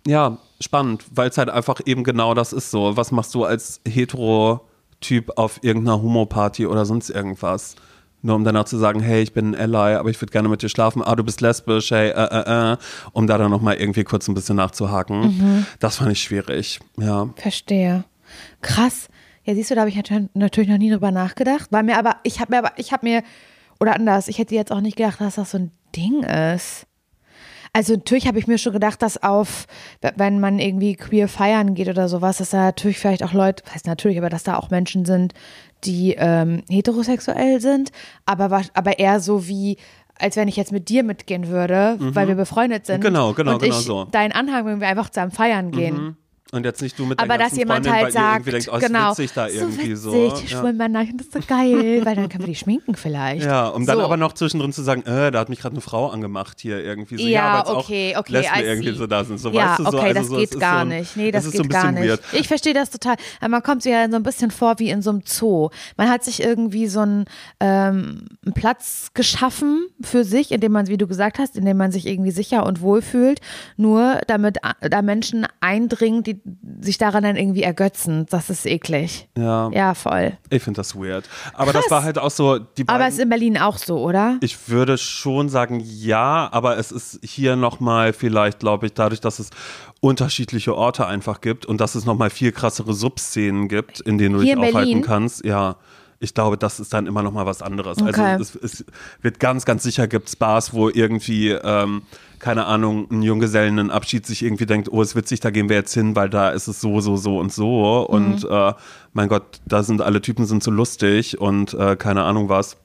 ja, spannend, weil es halt einfach eben genau das ist so. Was machst du als Hetero-Typ auf irgendeiner Homo-Party oder sonst irgendwas? nur um danach zu sagen, hey, ich bin ein Ally, aber ich würde gerne mit dir schlafen. Ah, du bist lesbisch, hey, äh, äh, äh, um da dann nochmal irgendwie kurz ein bisschen nachzuhaken. Mhm. Das fand ich schwierig, ja. Verstehe. Krass. Ja, siehst du, da habe ich natürlich noch nie drüber nachgedacht. War mir aber, ich habe mir aber, ich habe mir, oder anders, ich hätte jetzt auch nicht gedacht, dass das so ein Ding ist. Also natürlich habe ich mir schon gedacht, dass auf, wenn man irgendwie queer feiern geht oder sowas, dass da natürlich vielleicht auch Leute, heißt natürlich, aber dass da auch Menschen sind, die ähm, heterosexuell sind, aber, aber eher so wie, als wenn ich jetzt mit dir mitgehen würde, mhm. weil wir befreundet sind. Genau, genau, und genau ich so. Deinen Anhang, wenn wir einfach zusammen feiern gehen. Mhm. Und jetzt nicht du mit Aber dass jemand Freundin, halt sagt, denkt, oh, genau, ist witzig da irgendwie so. so. Witzig, die Männer, ich finde das so geil, weil dann können wir die schminken vielleicht. Ja, um dann so. aber noch zwischendrin zu sagen, äh, da hat mich gerade eine Frau angemacht hier irgendwie so. Ja, weil okay, okay, I see. irgendwie so da sind. So, ja, weißt du, so, okay, also das so, geht ist gar so nicht. Nee, das ist geht so gar nicht. Weird. Ich verstehe das total. Aber man kommt sich ja so ein bisschen vor wie in so einem Zoo. Man hat sich irgendwie so einen, ähm, einen Platz geschaffen für sich, in dem man, wie du gesagt hast, in dem man sich irgendwie sicher und wohl fühlt, nur damit da Menschen eindringen, die sich daran dann irgendwie ergötzen. Das ist eklig. Ja, Ja, voll. ich finde das weird. Aber das Krass. war halt auch so, die beiden, Aber es ist in Berlin auch so, oder? Ich würde schon sagen, ja, aber es ist hier nochmal vielleicht, glaube ich, dadurch, dass es unterschiedliche Orte einfach gibt und dass es nochmal viel krassere Subszenen gibt, in denen du Hier dich aufhalten Berlin? kannst. Ja. Ich glaube, das ist dann immer noch mal was anderes. Okay. Also es, es wird ganz, ganz sicher gibt es Bars, wo irgendwie, ähm, keine Ahnung, ein Junggesellenabschied sich irgendwie denkt, oh, ist witzig, da gehen wir jetzt hin, weil da ist es so, so, so und so. Mhm. Und äh, mein Gott, da sind alle Typen sind so lustig und äh, keine Ahnung was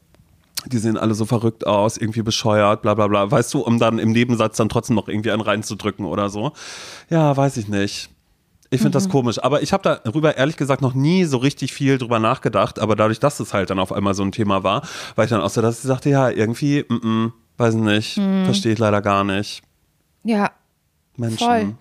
die sehen alle so verrückt aus, irgendwie bescheuert, bla bla bla. Weißt du, um dann im Nebensatz dann trotzdem noch irgendwie einen reinzudrücken oder so. Ja, weiß ich nicht. Ich finde das komisch. Aber ich habe darüber ehrlich gesagt noch nie so richtig viel drüber nachgedacht. Aber dadurch, dass es halt dann auf einmal so ein Thema war, war ich dann auch so, dass ich sagte, ja, irgendwie, mm -mm, weiß nicht, verstehe ich leider gar nicht. Ja, Menschen. voll.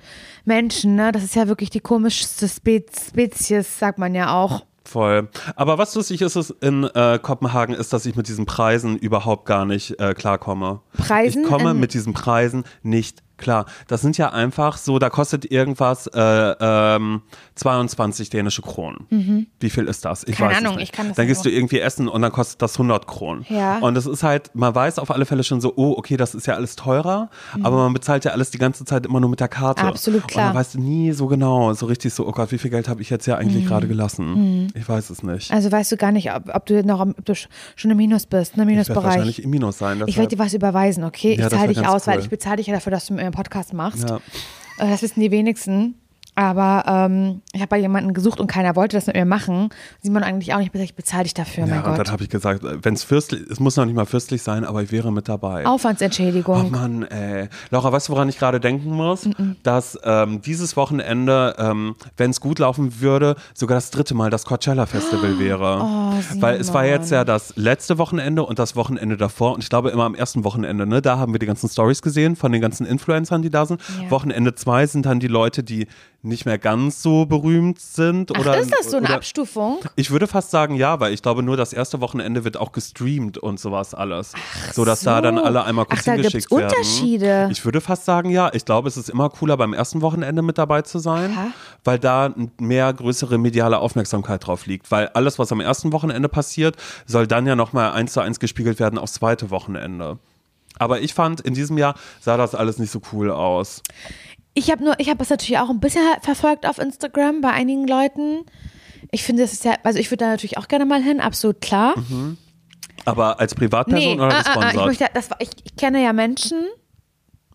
Menschen, ne? Das ist ja wirklich die komischste Spe Spezies, sagt man ja auch. Voll. Aber was lustig ist, ist in äh, Kopenhagen, ist, dass ich mit diesen Preisen überhaupt gar nicht äh, klarkomme. Preisen? Ich komme mit diesen Preisen nicht klar. Das sind ja einfach so, da kostet irgendwas äh, ähm, 22 dänische Kronen. Wie viel ist das? Ich Keine weiß Ahnung, es nicht. ich kann das Dann gehst du irgendwie essen und dann kostet das 100 Kronen. Ja. Und das ist halt, man weiß auf alle Fälle schon so, oh, okay, das ist ja alles teurer, aber man bezahlt ja alles die ganze Zeit immer nur mit der Karte. Mhm. Absolut klar. Und dann weißt du nie so genau, so richtig so, oh Gott, wie viel Geld habe ich jetzt ja eigentlich Mhm. gerade gelassen? Ich weiß es nicht. Also weißt du gar nicht, ob, ob du noch am- ob du sch- schon im Minus bist, ne? Ich werde Minusbereich. wahrscheinlich im Minus sein. Ich werde dir was überweisen, okay? Ja, ich zahle dich aus, weil cool. ich bezahle dich ja dafür, dass du mir einen Podcast machst. Ja. Äh, Das wissen die wenigsten. Aber ähm, ich habe bei jemanden gesucht und keiner wollte das mit mir machen. Simon eigentlich auch nicht. Ich bezahle dich dafür, Ja, mein und Gott. dann habe ich gesagt, wenn es fürstlich, es muss noch nicht mal fürstlich sein, aber ich wäre mit dabei. Oh Aufwandsentschädigung. Mann, ey. Laura, weißt du, woran ich gerade denken muss? Dass ähm, dieses Wochenende, ähm, wenn es gut laufen würde, sogar das dritte Mal das Coachella Festival wäre. Oh, Weil es war jetzt ja das letzte Wochenende und das Wochenende davor. Und ich glaube immer am ersten Wochenende, ne, da haben wir die ganzen Stories gesehen von den ganzen Influencern, die da sind. Ja. Wochenende zwei sind dann die Leute, die nicht mehr ganz so berühmt sind. Ach, oder, ist das so eine oder, Abstufung? ich würde fast sagen, ja, weil ich glaube, nur das erste Wochenende wird auch gestreamt und sowas alles. so dass da so. dann alle einmal kurz Ach, da hingeschickt gibt's werden. Unterschiede. Ich würde fast sagen, ja. Ich glaube, es ist immer cooler, beim ersten Wochenende mit dabei zu sein, Aha. weil da mehr größere mediale Aufmerksamkeit drauf liegt. Weil alles, was am ersten Wochenende passiert, soll dann ja nochmal eins zu eins gespiegelt werden aufs zweite Wochenende. Aber ich fand, in diesem Jahr sah das alles nicht so cool aus. Ich habe nur, ich habe das natürlich auch ein bisschen verfolgt auf Instagram bei einigen Leuten. Ich finde, das ist ja, also ich würde da natürlich auch gerne mal hin, absolut klar. Aber als Privatperson Nee, oder ah, ah, ah, ich, möchte, das war, ich, ich kenne ja Menschen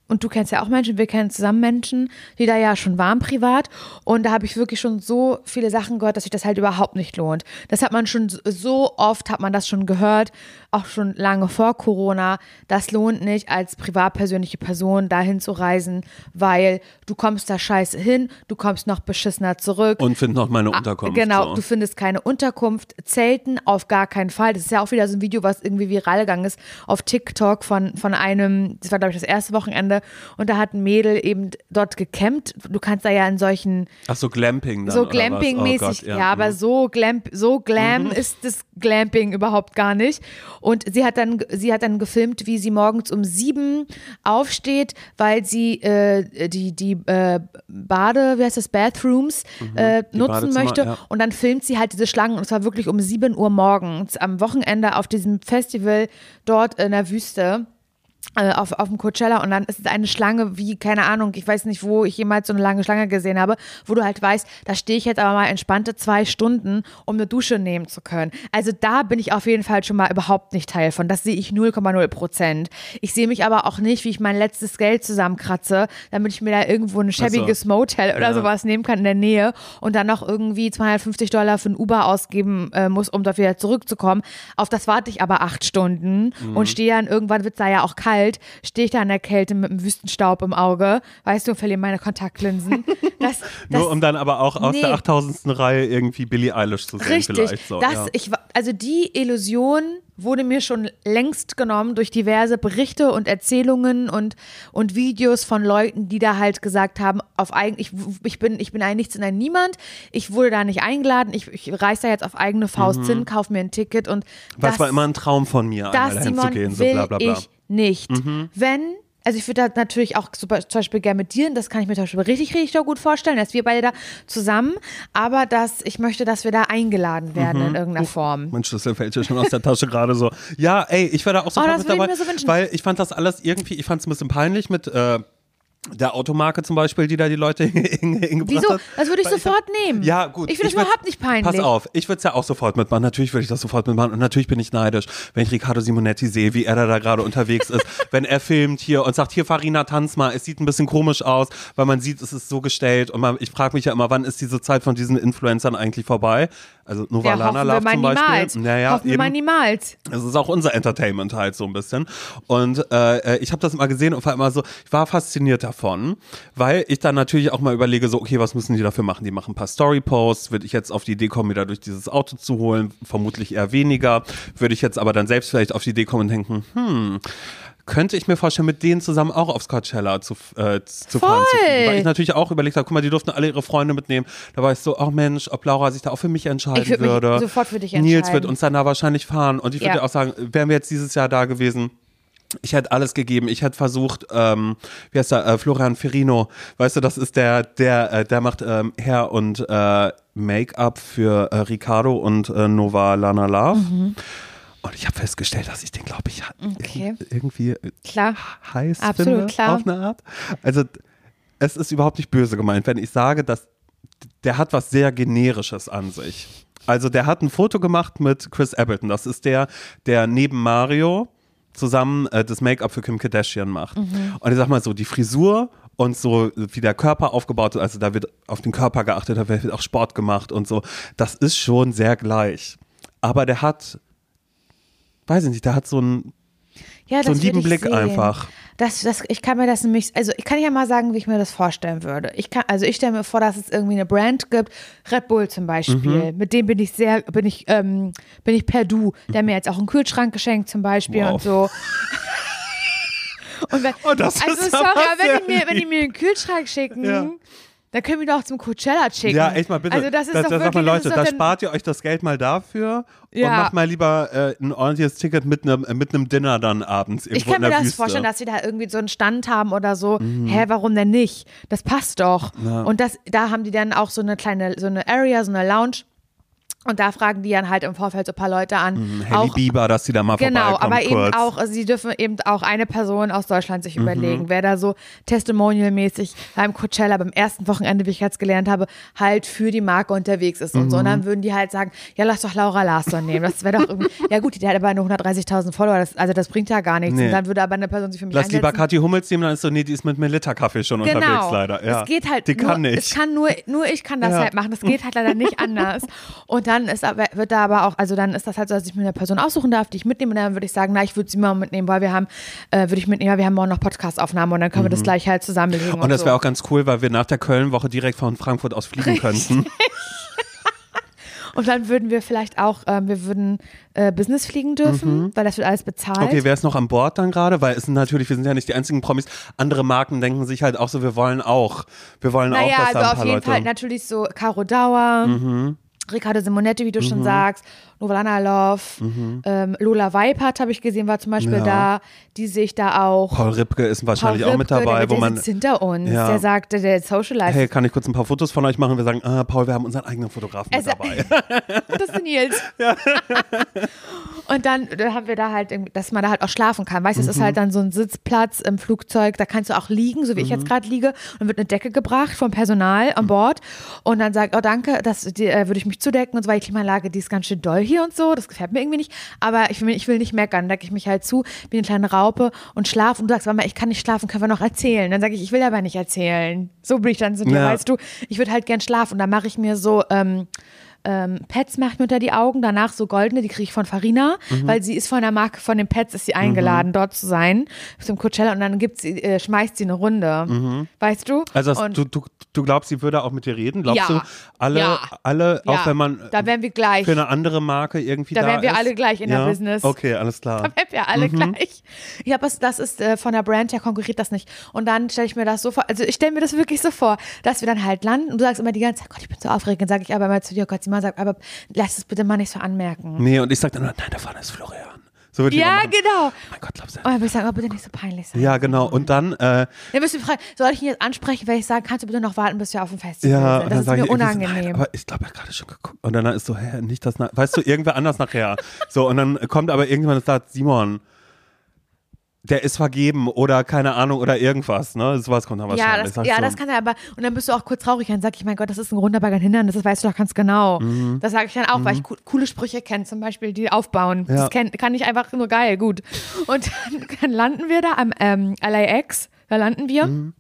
und du kennst ja auch Menschen, wir kennen zusammen Menschen, die da ja schon waren privat und da habe ich wirklich schon so viele Sachen gehört, dass sich das halt überhaupt nicht lohnt. Das hat man schon so oft, hat man das schon gehört, auch schon lange vor Corona. Das lohnt nicht als privatpersönliche Person dahin zu reisen, weil du kommst da scheiße hin, du kommst noch beschissener zurück. und find noch meine Unterkunft. Genau, so. du findest keine Unterkunft, Zelten auf gar keinen Fall. Das ist ja auch wieder so ein Video, was irgendwie viral gegangen ist auf TikTok von, von einem, das war glaube ich das erste Wochenende, Wochenende und da hat ein Mädel eben dort gecampt. Du kannst da ja in solchen Ach so, Glamping dann, so? Oh Glamping-mäßig, Gott, ja, mhm. aber so Glamp, so Glam ist das Glamping überhaupt gar nicht. Und sie hat dann, sie hat dann gefilmt, wie sie morgens um sieben aufsteht, weil sie äh, die die äh, Bade, wie heißt das, Bathrooms äh, Mhm. die nutzen möchte. ja. Und dann filmt sie halt diese Schlangen. Und zwar wirklich um 7 Uhr morgens am Wochenende auf diesem Festival dort in der Wüste äh, auf, auf dem Coachella und dann ist es eine Schlange wie, keine Ahnung, ich weiß nicht, wo ich jemals so eine lange Schlange gesehen habe, wo du halt weißt, da stehe ich jetzt aber mal entspannte zwei Stunden, um eine Dusche nehmen zu können. Also da bin ich auf jeden Fall schon mal überhaupt nicht Teil von. Das sehe ich 0,0 Prozent. Ich sehe mich aber auch nicht, wie ich mein letztes Geld zusammenkratze, damit ich mir da irgendwo ein schäbiges Motel oder Ja. sowas nehmen kann in der Nähe und dann noch irgendwie 250 Dollar für ein Uber ausgeben äh, muss, um dort wieder zurückzukommen. Auf das warte ich aber acht Stunden Mhm. und stehe dann, irgendwann wird da ja auch kalt, stehe ich da in der Kälte mit einem Wüstenstaub im Auge, weißt du, und verliere meine Kontaktlinsen. Das, das, Nur um dann aber auch aus Nee. der 8000. Reihe irgendwie Billie Eilish zu sehen Richtig. vielleicht so. das, ja. ich, also die Illusion wurde mir schon längst genommen durch diverse Berichte und Erzählungen und, und Videos von Leuten, die da halt gesagt haben, auf eigen, ich, ich, bin, ich bin ein Nichts und ein Niemand, ich wurde da nicht eingeladen, ich, ich reise da jetzt auf eigene Faust hin, kaufe mir ein Ticket und Was das, war immer ein Traum von mir, einmal dahin Simon, zu gehen, so bla bla bla. ich nicht. Wenn, also ich würde da natürlich auch super, zum Beispiel gerne mit dir, das kann ich mir zum Beispiel richtig, richtig gut vorstellen, dass wir beide da zusammen, aber dass ich möchte, dass wir da eingeladen werden Mhm. in irgendeiner Form. Mein Schlüssel fällt hier schon aus der Tasche gerade so. Ja, ey, ich wäre da auch sofort Oh, mit ich dabei, mir so weil ich fand das alles irgendwie, ich fand es ein bisschen peinlich mit äh, der Automarke zum Beispiel, die da die Leute hin- hingebracht Wieso? hat. Das würde ich Weil sofort hab- nehmen. Ja, gut. Ich finde das überhaupt nicht peinlich. Pass auf, ich würde es ja auch sofort mitmachen. Natürlich würde ich das sofort mitmachen. Und natürlich bin ich neidisch, wenn ich Riccardo Simonetti sehe, wie er da, da gerade unterwegs ist. wenn er filmt hier und sagt, hier Farina, tanz mal. Es sieht ein bisschen komisch aus, weil man sieht, es ist so gestellt. Und man, ich frage mich ja immer, wann ist diese Zeit von diesen Influencern eigentlich vorbei? Also Nova Ja, Love mal zum Beispiel. niemals. Naja, hoffen wir mal eben. niemals. Es ist auch unser Entertainment halt so ein bisschen. Und äh, ich habe das immer gesehen und war immer so, ich war fasziniert davon, weil ich dann natürlich auch mal überlege, so, okay, was müssen die dafür machen? Die machen ein paar Story-Posts, würde ich jetzt auf die Idee kommen, wieder durch dieses Auto zu holen? Vermutlich eher weniger. Würde ich jetzt aber dann selbst vielleicht auf die Idee kommen und denken, hm, könnte ich mir vorstellen, mit denen zusammen auch aufs Coachella zu, äh, zu fahren. Zu fliegen. Weil ich natürlich auch überlegt habe, guck mal, die durften alle ihre Freunde mitnehmen. Da war ich so, ach Mensch, ob Laura sich da auch für mich entscheiden Ich würd mich würde. sofort für dich Nils wird entscheiden. uns dann da wahrscheinlich fahren. Und ich würde Ja. auch sagen, wären wir jetzt dieses Jahr da gewesen, ich hätte alles gegeben. Ich hätte versucht, ähm, wie heißt der, äh, Florian Ferrino, weißt du, das ist der, der, äh, der macht ähm, Hair und äh, Make-up für äh, Ricardo und äh, Nova Lana Love. Und ich habe festgestellt, dass ich den, glaube ich, Okay. irgendwie äh, Klar. heiß Absolut, finde, klar. auf eine Art. Also es ist überhaupt nicht böse gemeint, wenn ich sage, dass der hat was sehr generisches an sich. Also der hat ein Foto gemacht mit Chris Appleton. Das ist der, der neben Mario zusammen äh, das Make-up für Kim Kardashian macht. Mhm. Und ich sag mal so, die Frisur und so, wie der Körper aufgebaut ist, also da wird auf den Körper geachtet, da wird auch Sport gemacht und so. Das ist schon sehr gleich. Aber der hat, weiß ich nicht, der hat so einen Ja, so einen lieben Blick sehen. einfach. Das, das, ich kann mir das nämlich, also ich kann ja mal sagen, wie ich mir das vorstellen würde. Ich kann, also ich stelle mir vor, dass es irgendwie eine Brand gibt, Red Bull zum Beispiel. Mhm. Mit dem bin ich sehr, bin ich, ähm, bin ich per Du. Der hat mir jetzt auch einen Kühlschrank geschenkt zum Beispiel Wow. und so. Und wenn, Oh, das also ist sorry, aber wenn die, mir, wenn die mir einen Kühlschrank schicken, Ja. Dann können wir doch zum Coachella schicken. Ja, echt mal bitte. Also das ist da, doch da wirklich, das Leute, da spart ihr euch das Geld mal dafür und Ja. macht mal lieber äh, ein ordentliches Ticket mit einem mit einem Dinner dann abends Ich kann mir das Wüste. Mhm. vorstellen, dass sie da irgendwie so einen Stand haben oder so. Hä, warum denn nicht? Das passt doch. Und das, da haben die dann auch so eine kleine, so eine Area, so eine Lounge. Und da fragen die dann halt im Vorfeld so ein paar Leute an. Hailey auch, Bieber, dass sie da mal Genau, aber eben kurz. auch, also sie dürfen eben auch eine Person aus Deutschland Mhm. sich überlegen, wer da so testimonialmäßig beim Coachella beim ersten Wochenende, wie ich jetzt gelernt habe, halt für die Marke unterwegs ist und so. Und Mhm. dann würden die halt sagen, ja, lass doch Laura Larsson nehmen. Das wäre doch irgendwie, ja gut, die hat aber nur 130.000 Follower, das, also das bringt ja gar nichts. Nee. Und dann würde aber eine Person sich für mich Lass lieber einsetzen. Kathi Hummels nehmen, dann ist so, nee, die ist mit Melitta-Kaffee schon unterwegs Genau. leider. Ja. Es geht halt Die nur, kann nicht. Es kann nur, nur ich kann das Ja. halt machen. Das geht halt leider nicht anders. Und dann ist aber, wird da aber auch, also dann ist das halt so, dass ich mir eine Person aussuchen darf, die ich mitnehme. Und dann würde ich sagen, na, ich würde sie mal mitnehmen, weil wir haben, äh, würde ich mitnehmen, weil wir haben morgen noch Podcast-Aufnahme und dann können wir das gleich halt zusammenlegen. Mhm. und das so. wäre auch ganz cool, weil wir nach der Köln-Woche direkt von Frankfurt aus fliegen könnten. Und dann würden wir vielleicht auch, ähm, wir würden äh, Business fliegen dürfen, weil das wird alles bezahlt. Mhm. Okay, wer ist noch an Bord dann gerade? Weil es sind natürlich, wir sind ja nicht die einzigen Promis. Andere Marken denken sich halt auch so, wir wollen auch, wir wollen naja, auch, dass also da ein auf paar jeden Leute. Mhm. Fall natürlich so Caro Dauer, Riccardo Simonetti, wie du schon sagst, Novalana Love, ähm, Lola Weipert habe ich gesehen, war zum Beispiel Ja. da, die sehe ich da auch. Paul Ripke ist wahrscheinlich Paul auch mit Ripke, dabei, der, wo der man, sitzt hinter uns, Ja. der sagte, der Socialize. hey, kann ich kurz ein paar Fotos von euch machen? Wir sagen, ah, Paul, wir haben unseren eigenen Fotografen mit Also- dabei. Das ist Nils. Und dann, dann haben wir da halt, dass man da halt auch schlafen kann. Weißt du, es ist Mhm. halt dann so ein Sitzplatz im Flugzeug, da kannst du auch liegen, so wie ich Mhm. jetzt gerade liege. Und dann wird eine Decke gebracht vom Personal an Bord. Und dann sagt, oh danke, das die, äh, würde ich mich zudecken und so, weil die Klimaanlage, die ist ganz schön doll hier und so. Das gefällt mir irgendwie nicht. Aber ich will, ich will nicht meckern. Dann decke ich mich halt zu, wie eine kleine Raupe und schlafe. Und du sagst, Mama, ich kann nicht schlafen, können wir noch erzählen? Dann sage ich, ich will aber nicht erzählen. So bin ich dann zu dir, Ja. weißt du. Ich würde halt gern schlafen. Und dann mache ich mir so, ähm, ähm, Pets mache ich mir unter die Augen, danach so goldene, die kriege ich von Farina, Mhm. weil sie ist von der Marke von den Pets, ist sie eingeladen, dort zu sein, zum Coachella und dann gibt sie, äh, schmeißt sie eine Runde. Weißt du? Also das, du, du, du glaubst, sie würde auch mit dir reden? Glaubst Ja. du, alle, Ja. alle auch ja, wenn man da wären wir gleich. für eine andere Marke irgendwie Da da wären wir ist? alle gleich in der ja? Business. Okay, alles klar. Da wären wir alle Mhm. gleich. Ich glaube, das, ist äh, von der Brand her konkurriert das nicht. Und dann stelle ich mir das so vor, also ich stelle mir das wirklich so vor, dass wir dann halt landen und du sagst immer die ganze Zeit, Gott, ich bin so aufgeregt. Dann sage ich aber immer zu dir, Gott, sie mal sagt, aber lass es bitte mal nicht so anmerken. Nee, und ich sag dann, nein, da vorne ist Florian. So würde ich Ja, genau. Mein Gott, glaubst du? Und dann würde ich sagen, oh, bitte nicht so peinlich sein. Ja, genau. Und dann, äh, Dann müsst ihr fragen, soll ich ihn jetzt ansprechen, weil ich sage, kannst du bitte noch warten, bis wir auf dem Festival ja, sind? Das ist mir unangenehm. Nein, aber ich glaube, er hat gerade schon geguckt. Und dann ist so, hä, nicht das, weißt du, irgendwer anders nachher. So, und dann kommt aber irgendjemand und sagt, Simon, der ist vergeben oder keine Ahnung oder irgendwas, ne? Sowas kommt dann ja, wahrscheinlich. das, Sag ich ja das kann er aber, und dann bist du auch kurz traurig, dann sag ich, mein Gott, das ist ein Runterberger Hindernis, das weißt du doch ganz genau. Mhm. Das sage ich dann auch, weil ich co coole Sprüche kenne, zum Beispiel, die aufbauen. Ja. Das kenn, kann ich einfach nur geil, gut. Und dann, dann landen wir da am ähm, LAX, da landen wir. Mhm.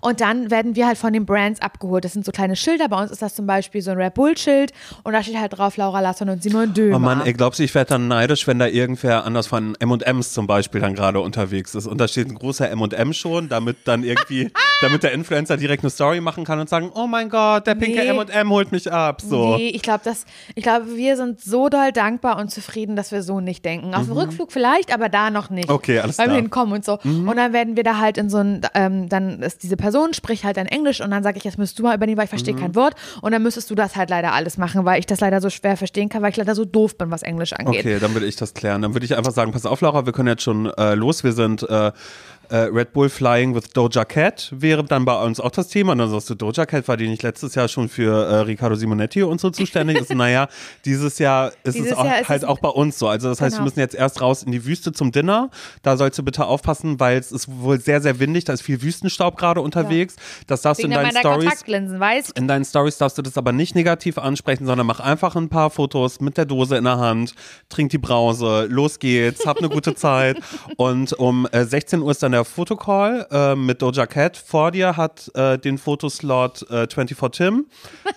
Und dann werden wir halt von den Brands abgeholt. Das sind so kleine Schilder. Bei uns ist das zum Beispiel so ein Red Bull-Schild. Und da steht halt drauf Laura Lasson und Simon Dömer. Oh Mann, ey, glaubst du, ich werde dann neidisch, wenn da irgendwer anders von M&M's zum Beispiel dann gerade unterwegs ist und da steht ein großer M&M schon, damit dann irgendwie, damit der Influencer direkt eine Story machen kann und sagen, oh mein Gott, der pinke Nee. M&M holt mich ab, so. Nee, ich glaube, das, ich glaube, wir sind so doll dankbar und zufrieden, dass wir so nicht denken. Auf dem Rückflug vielleicht, aber da noch nicht. Mhm. Okay, alles Weil klar. Mhm. wir hinkommen und so. Und dann werden wir da halt in so ein, ähm, dann ist diese Person spricht halt dann Englisch und dann sage ich, jetzt müsstest du mal übernehmen, weil ich verstehe Mhm. kein Wort. Und dann müsstest du das halt leider alles machen, weil ich das leider so schwer verstehen kann, weil ich leider so doof bin, was Englisch angeht. Okay, dann würde ich das klären. Dann würde ich einfach sagen, pass auf, Laura, wir können jetzt schon äh, los. Wir sind äh, äh, Red Bull Flying with Doja Cat wäre dann bei uns auch das Thema. Und dann sagst du, Doja Cat war die nicht letztes Jahr schon für äh, Riccardo Simonetti und so zuständig? ist, naja, dieses Jahr ist Dieses es auch, Jahr ist halt es- auch bei uns so. Also das heißt, Genau. wir müssen jetzt erst raus in die Wüste zum Dinner. Da sollst du bitte aufpassen, weil es ist wohl sehr, sehr windig. Da ist viel Wüstenstaub gerade unterwegs. Das darfst Wegen du in deinen Stories in deinen Stories darfst du das aber nicht negativ ansprechen, sondern mach einfach ein paar Fotos mit der Dose in der Hand, trink die Brause, los geht's, hab eine gute Zeit. Und um äh, 16 Uhr ist dann der Fotocall äh, mit Doja Cat. Vor dir hat äh, den Fotoslot äh, 24 Tim.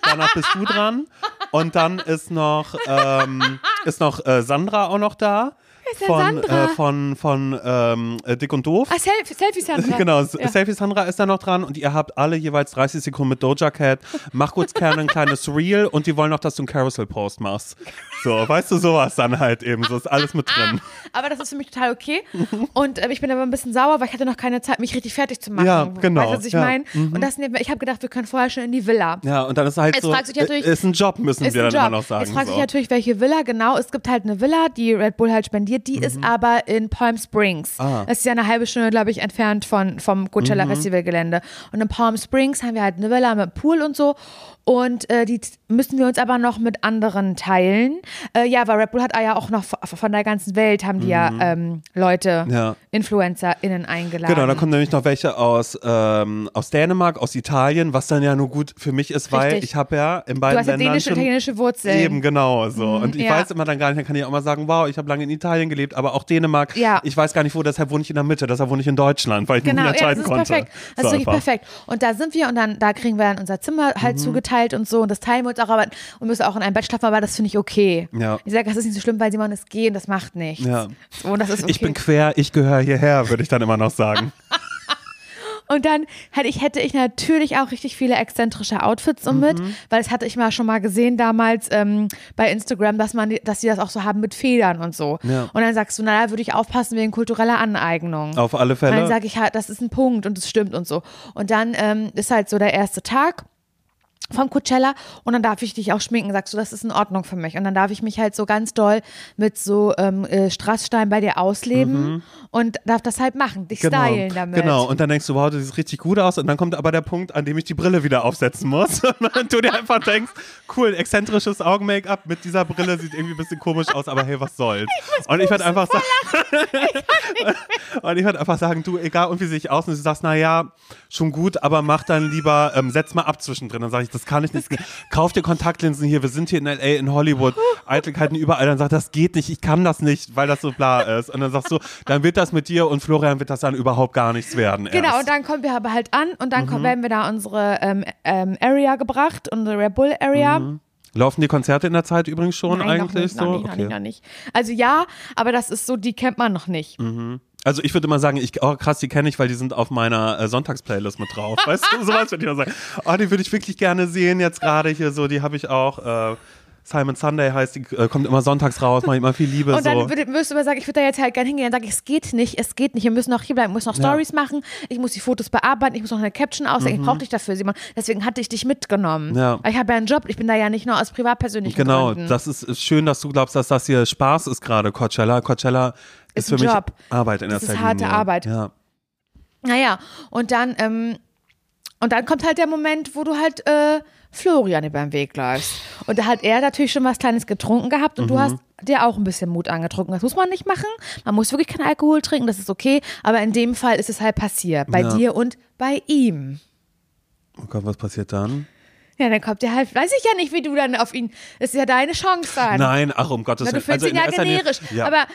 Danach bist du dran. Und dann ist noch, ähm, ist noch äh, Sandra auch noch da. Von, Sandra? äh, von, von ähm, äh, Dick und Doof. Ah, Selfie, Selfies haben wir. Genau, Ja. Selfie Sandra ist da noch dran und ihr habt alle jeweils 30 Sekunden mit Doja Cat. Mach kurz gerne ein kleines Reel und die wollen noch, dass du einen Carousel-Post machst. So, weißt du, sowas dann halt eben. So ist alles mit drin. Aber das ist für mich total okay. Und äh, ich bin aber ein bisschen sauer, weil ich hatte noch keine Zeit, mich richtig fertig zu machen. Ja, genau, Weißt du, was ich ja. meine? Und das, ich habe gedacht, wir können vorher schon in die Villa. Ja, und dann ist halt Jetzt so, ist ein Job, müssen wir dann Job. immer noch sagen. Jetzt fragst du so. dich natürlich, welche Villa, genau. Es gibt halt eine Villa, die Red Bull halt spendiert, die ist aber in Palm Springs. Mhm. Ah. Das ist ja eine halbe Stunde, glaube ich, entfernt von, vom Coachella Mhm. Festivalgelände. Und in Palm Springs haben wir halt eine Villa mit Pool und so. Und äh, die müssen wir uns aber noch mit anderen teilen. Äh, ja, weil Red Bull hat ja auch noch von der ganzen Welt haben die ja ähm, Leute, Mhm. Ja. InfluencerInnen eingeladen. Genau, da kommen nämlich noch welche aus, ähm, aus Dänemark, aus Italien, was dann ja nur gut für mich ist, weil Richtig. ich habe ja in Du beiden hast ja Ländern dänische schon italienische Wurzeln. Eben, genau so. Und ich ja. weiß immer dann gar nicht, dann kann ich auch mal sagen, wow, ich habe lange in Italien gelebt, aber auch Dänemark. Ja. Ich weiß gar nicht wo, deshalb wohne ich in der Mitte, deshalb wohne ich in Deutschland, weil ich Genau, mich nicht ja, das entscheiden ist konnte. perfekt. Das So ist wirklich einfach. perfekt. Und da sind wir und dann, da kriegen wir dann unser Zimmer halt Mhm. zugeteilt und so und das teilen wir uns auch, aber und müssen auch in einem Bett schlafen, aber das finde ich okay. Ja. Ich sage, das ist nicht so schlimm, weil Simon ist gehen, das macht nichts. Ja. So, und das ist okay. Ich bin quer, ich gehöre hierher, würde ich dann immer noch sagen. Und dann hätte ich, hätte ich natürlich auch richtig viele exzentrische Outfits mit, Mhm. weil das hatte ich mal schon mal gesehen damals ähm, bei Instagram, dass man, dass sie das auch so haben mit Federn und so. Ja. Und dann sagst du, na, da würde ich aufpassen wegen kultureller Aneignung. Auf alle Und dann Fälle. sage ich halt, das ist ein Punkt und es stimmt und so. Und dann ähm, ist halt so der erste Tag vom Coachella und dann darf ich dich auch schminken, sagst du, das ist in Ordnung für mich. Und dann darf ich mich halt so ganz doll mit so ähm, äh, Strassstein bei dir ausleben und darf das halt machen, dich stylen damit. Mhm. Genau, und dann denkst du, wow, das sieht richtig gut aus. Und dann kommt aber der Punkt, an dem ich die Brille wieder aufsetzen muss. Und du dir einfach denkst, cool, exzentrisches Augen-Make-up mit dieser Brille sieht irgendwie ein bisschen komisch aus, aber hey, was soll's. und ich würde einfach sagen, und ich würde einfach sagen, du, egal und wie sehe ich aus, und du sagst, naja, schon gut, aber mach dann lieber, ähm, setz mal ab zwischendrin. Dann sage ich, das kann ich nicht. Kauf dir Kontaktlinsen hier, wir sind hier in L.A., in Hollywood, Eitelkeiten überall. Dann sagt, das geht nicht, ich kann das nicht, weil das so bla ist. Und dann sagst du, dann wird das mit dir und Florian wird das dann überhaupt gar nichts werden. Genau, erst. und dann kommen wir aber halt an und dann Mhm. kommen, werden wir da unsere ähm, ähm, Area gebracht, unsere Red Bull Area. Laufen die Konzerte in der Zeit übrigens schon Nein, noch eigentlich nicht, so? noch nicht, noch Okay. nicht, noch nicht. Also ja, aber das ist so, die kennt man noch nicht. Also ich würde immer sagen, ich, oh krass, die kenne ich, weil die sind auf meiner äh, Sonntagsplaylist mit drauf. Weißt du, sowas würde ich immer sagen. Oh, die würde ich wirklich gerne sehen jetzt gerade hier so, die habe ich auch. Äh, Simon Sunday heißt, die äh, kommt immer sonntags raus, mache immer viel Liebe Und dann so. würde, würdest du aber sagen, ich würde da jetzt halt gerne hingehen. Dann sage ich, es geht nicht, es geht nicht. Wir müssen noch hier bleiben, wir müssen noch Ja. Stories machen. Ich muss die Fotos bearbeiten, ich muss noch eine Caption ausdenken. Ich brauche dich dafür, Simon. Deswegen hatte ich dich mitgenommen. Mhm. Ja. Weil ich habe ja einen Job, ich bin da ja nicht nur aus privatpersönlichen Genau, Gründen. das ist, ist schön, dass du glaubst, dass das hier Spaß ist gerade, Coachella. Coachella ist, Ist für mich Job. Arbeit in Das der ist Zeit. harte Arbeit. Ja. Naja, und dann, ähm, und dann kommt halt der Moment, wo du halt äh, Florian über den Weg läufst. Und da hat er natürlich schon was Kleines getrunken gehabt und du Mhm. hast dir auch ein bisschen Mut angetrunken. Das muss man nicht machen. Man muss wirklich keinen Alkohol trinken, das ist okay. Aber in dem Fall ist es halt passiert. Bei Ja. dir und bei ihm. Oh Gott, was passiert dann? Ja, dann kommt der halt, weiß ich ja nicht, wie du dann auf ihn, das ist ja deine Chance dann. Nein, ach um Gottes Willen. du findest Also ihn ja generisch. Ja. Aber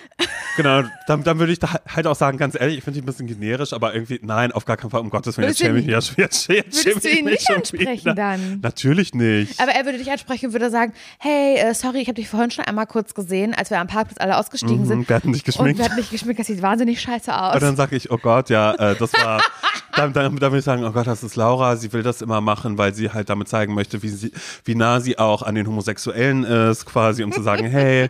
Genau, dann, dann würde ich da halt auch sagen, ganz ehrlich, ich finde dich ein bisschen generisch, aber irgendwie, nein, auf gar keinen Fall, um Gottes Willen, jetzt schäme ich mich ja schäme würdest du ihn nicht ansprechen dann? Natürlich nicht. Aber er würde dich ansprechen und würde sagen, hey, äh, sorry, ich habe dich vorhin schon einmal kurz gesehen, als wir am Parkplatz alle ausgestiegen Mhm, sind. wir hatten dich Und geschminkt. wir hatten dich geschminkt, das sieht wahnsinnig scheiße aus. Und dann sage ich, oh Gott, ja, äh, das war, dann, dann, dann würde ich sagen, oh Gott, das ist Laura, sie will das immer machen, weil sie halt damit zeigen möchte, wie, sie, wie nah sie auch an den Homosexuellen ist, quasi, um zu sagen, hey,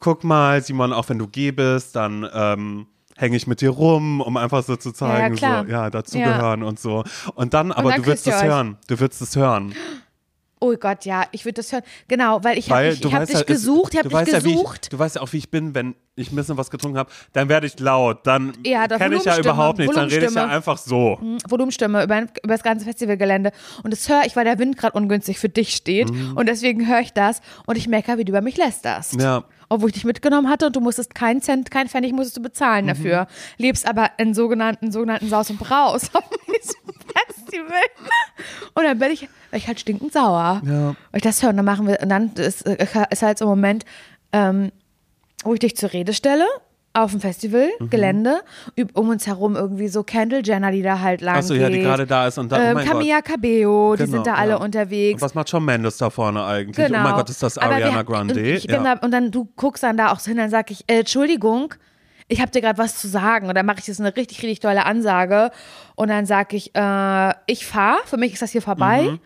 guck mal, Simon, auch wenn du gay bist, dann ähm, hänge ich mit dir rum, um einfach so zu zeigen, klar. so, ja, dazugehören und so. Und dann, aber dann du ihr es hören, du würdest es hören. oh Gott, ja, ich würde das hören. Genau, weil ich habe Weil ich, hab dich ja, es- gesucht, ich habe dich ja, gesucht. ich, du weißt ja auch, wie ich bin, wenn ich ein bisschen was getrunken habe, dann werde ich laut, dann Ja, das kenne ich ja überhaupt nichts, dann rede ich ja einfach so. Volumenstimme über, über das ganze Festivalgelände. Und das höre ich, weil der Wind gerade ungünstig für dich steht. Und deswegen höre ich das und ich merke, wie du über mich lästerst. Mhm. Ja. Obwohl ich dich mitgenommen hatte und du musstest keinen Cent, keinen Pfennig musstest du bezahlen Mhm. dafür. Lebst aber in sogenannten, sogenannten Saus und Braus Festival. Und dann bin ich, bin ich halt stinkend sauer. Ja. Weil ich das höre und dann machen wir, und dann ist, ist halt so ein Moment, ähm, wo ich dich zur Rede stelle auf dem Festival, Mhm. Gelände, um uns herum irgendwie so Kendall Jenner, die da halt lang Achso, ja, die gerade da ist und da, oh ähm, mein Camilla Cabello, die Genau, sind da alle ja. unterwegs. Gott. Was macht Shawn Mendes da vorne eigentlich? Genau. Oh mein Gott, ist das Ariana wir- Grande? Und, ich ja. da, und dann du guckst dann da auch so hin, dann sag ich, äh, Entschuldigung, ich habe dir gerade was zu sagen. Und dann mache ich jetzt eine richtig, richtig tolle Ansage. Und dann sag ich, äh, ich fahre, für mich ist das hier vorbei. Mhm.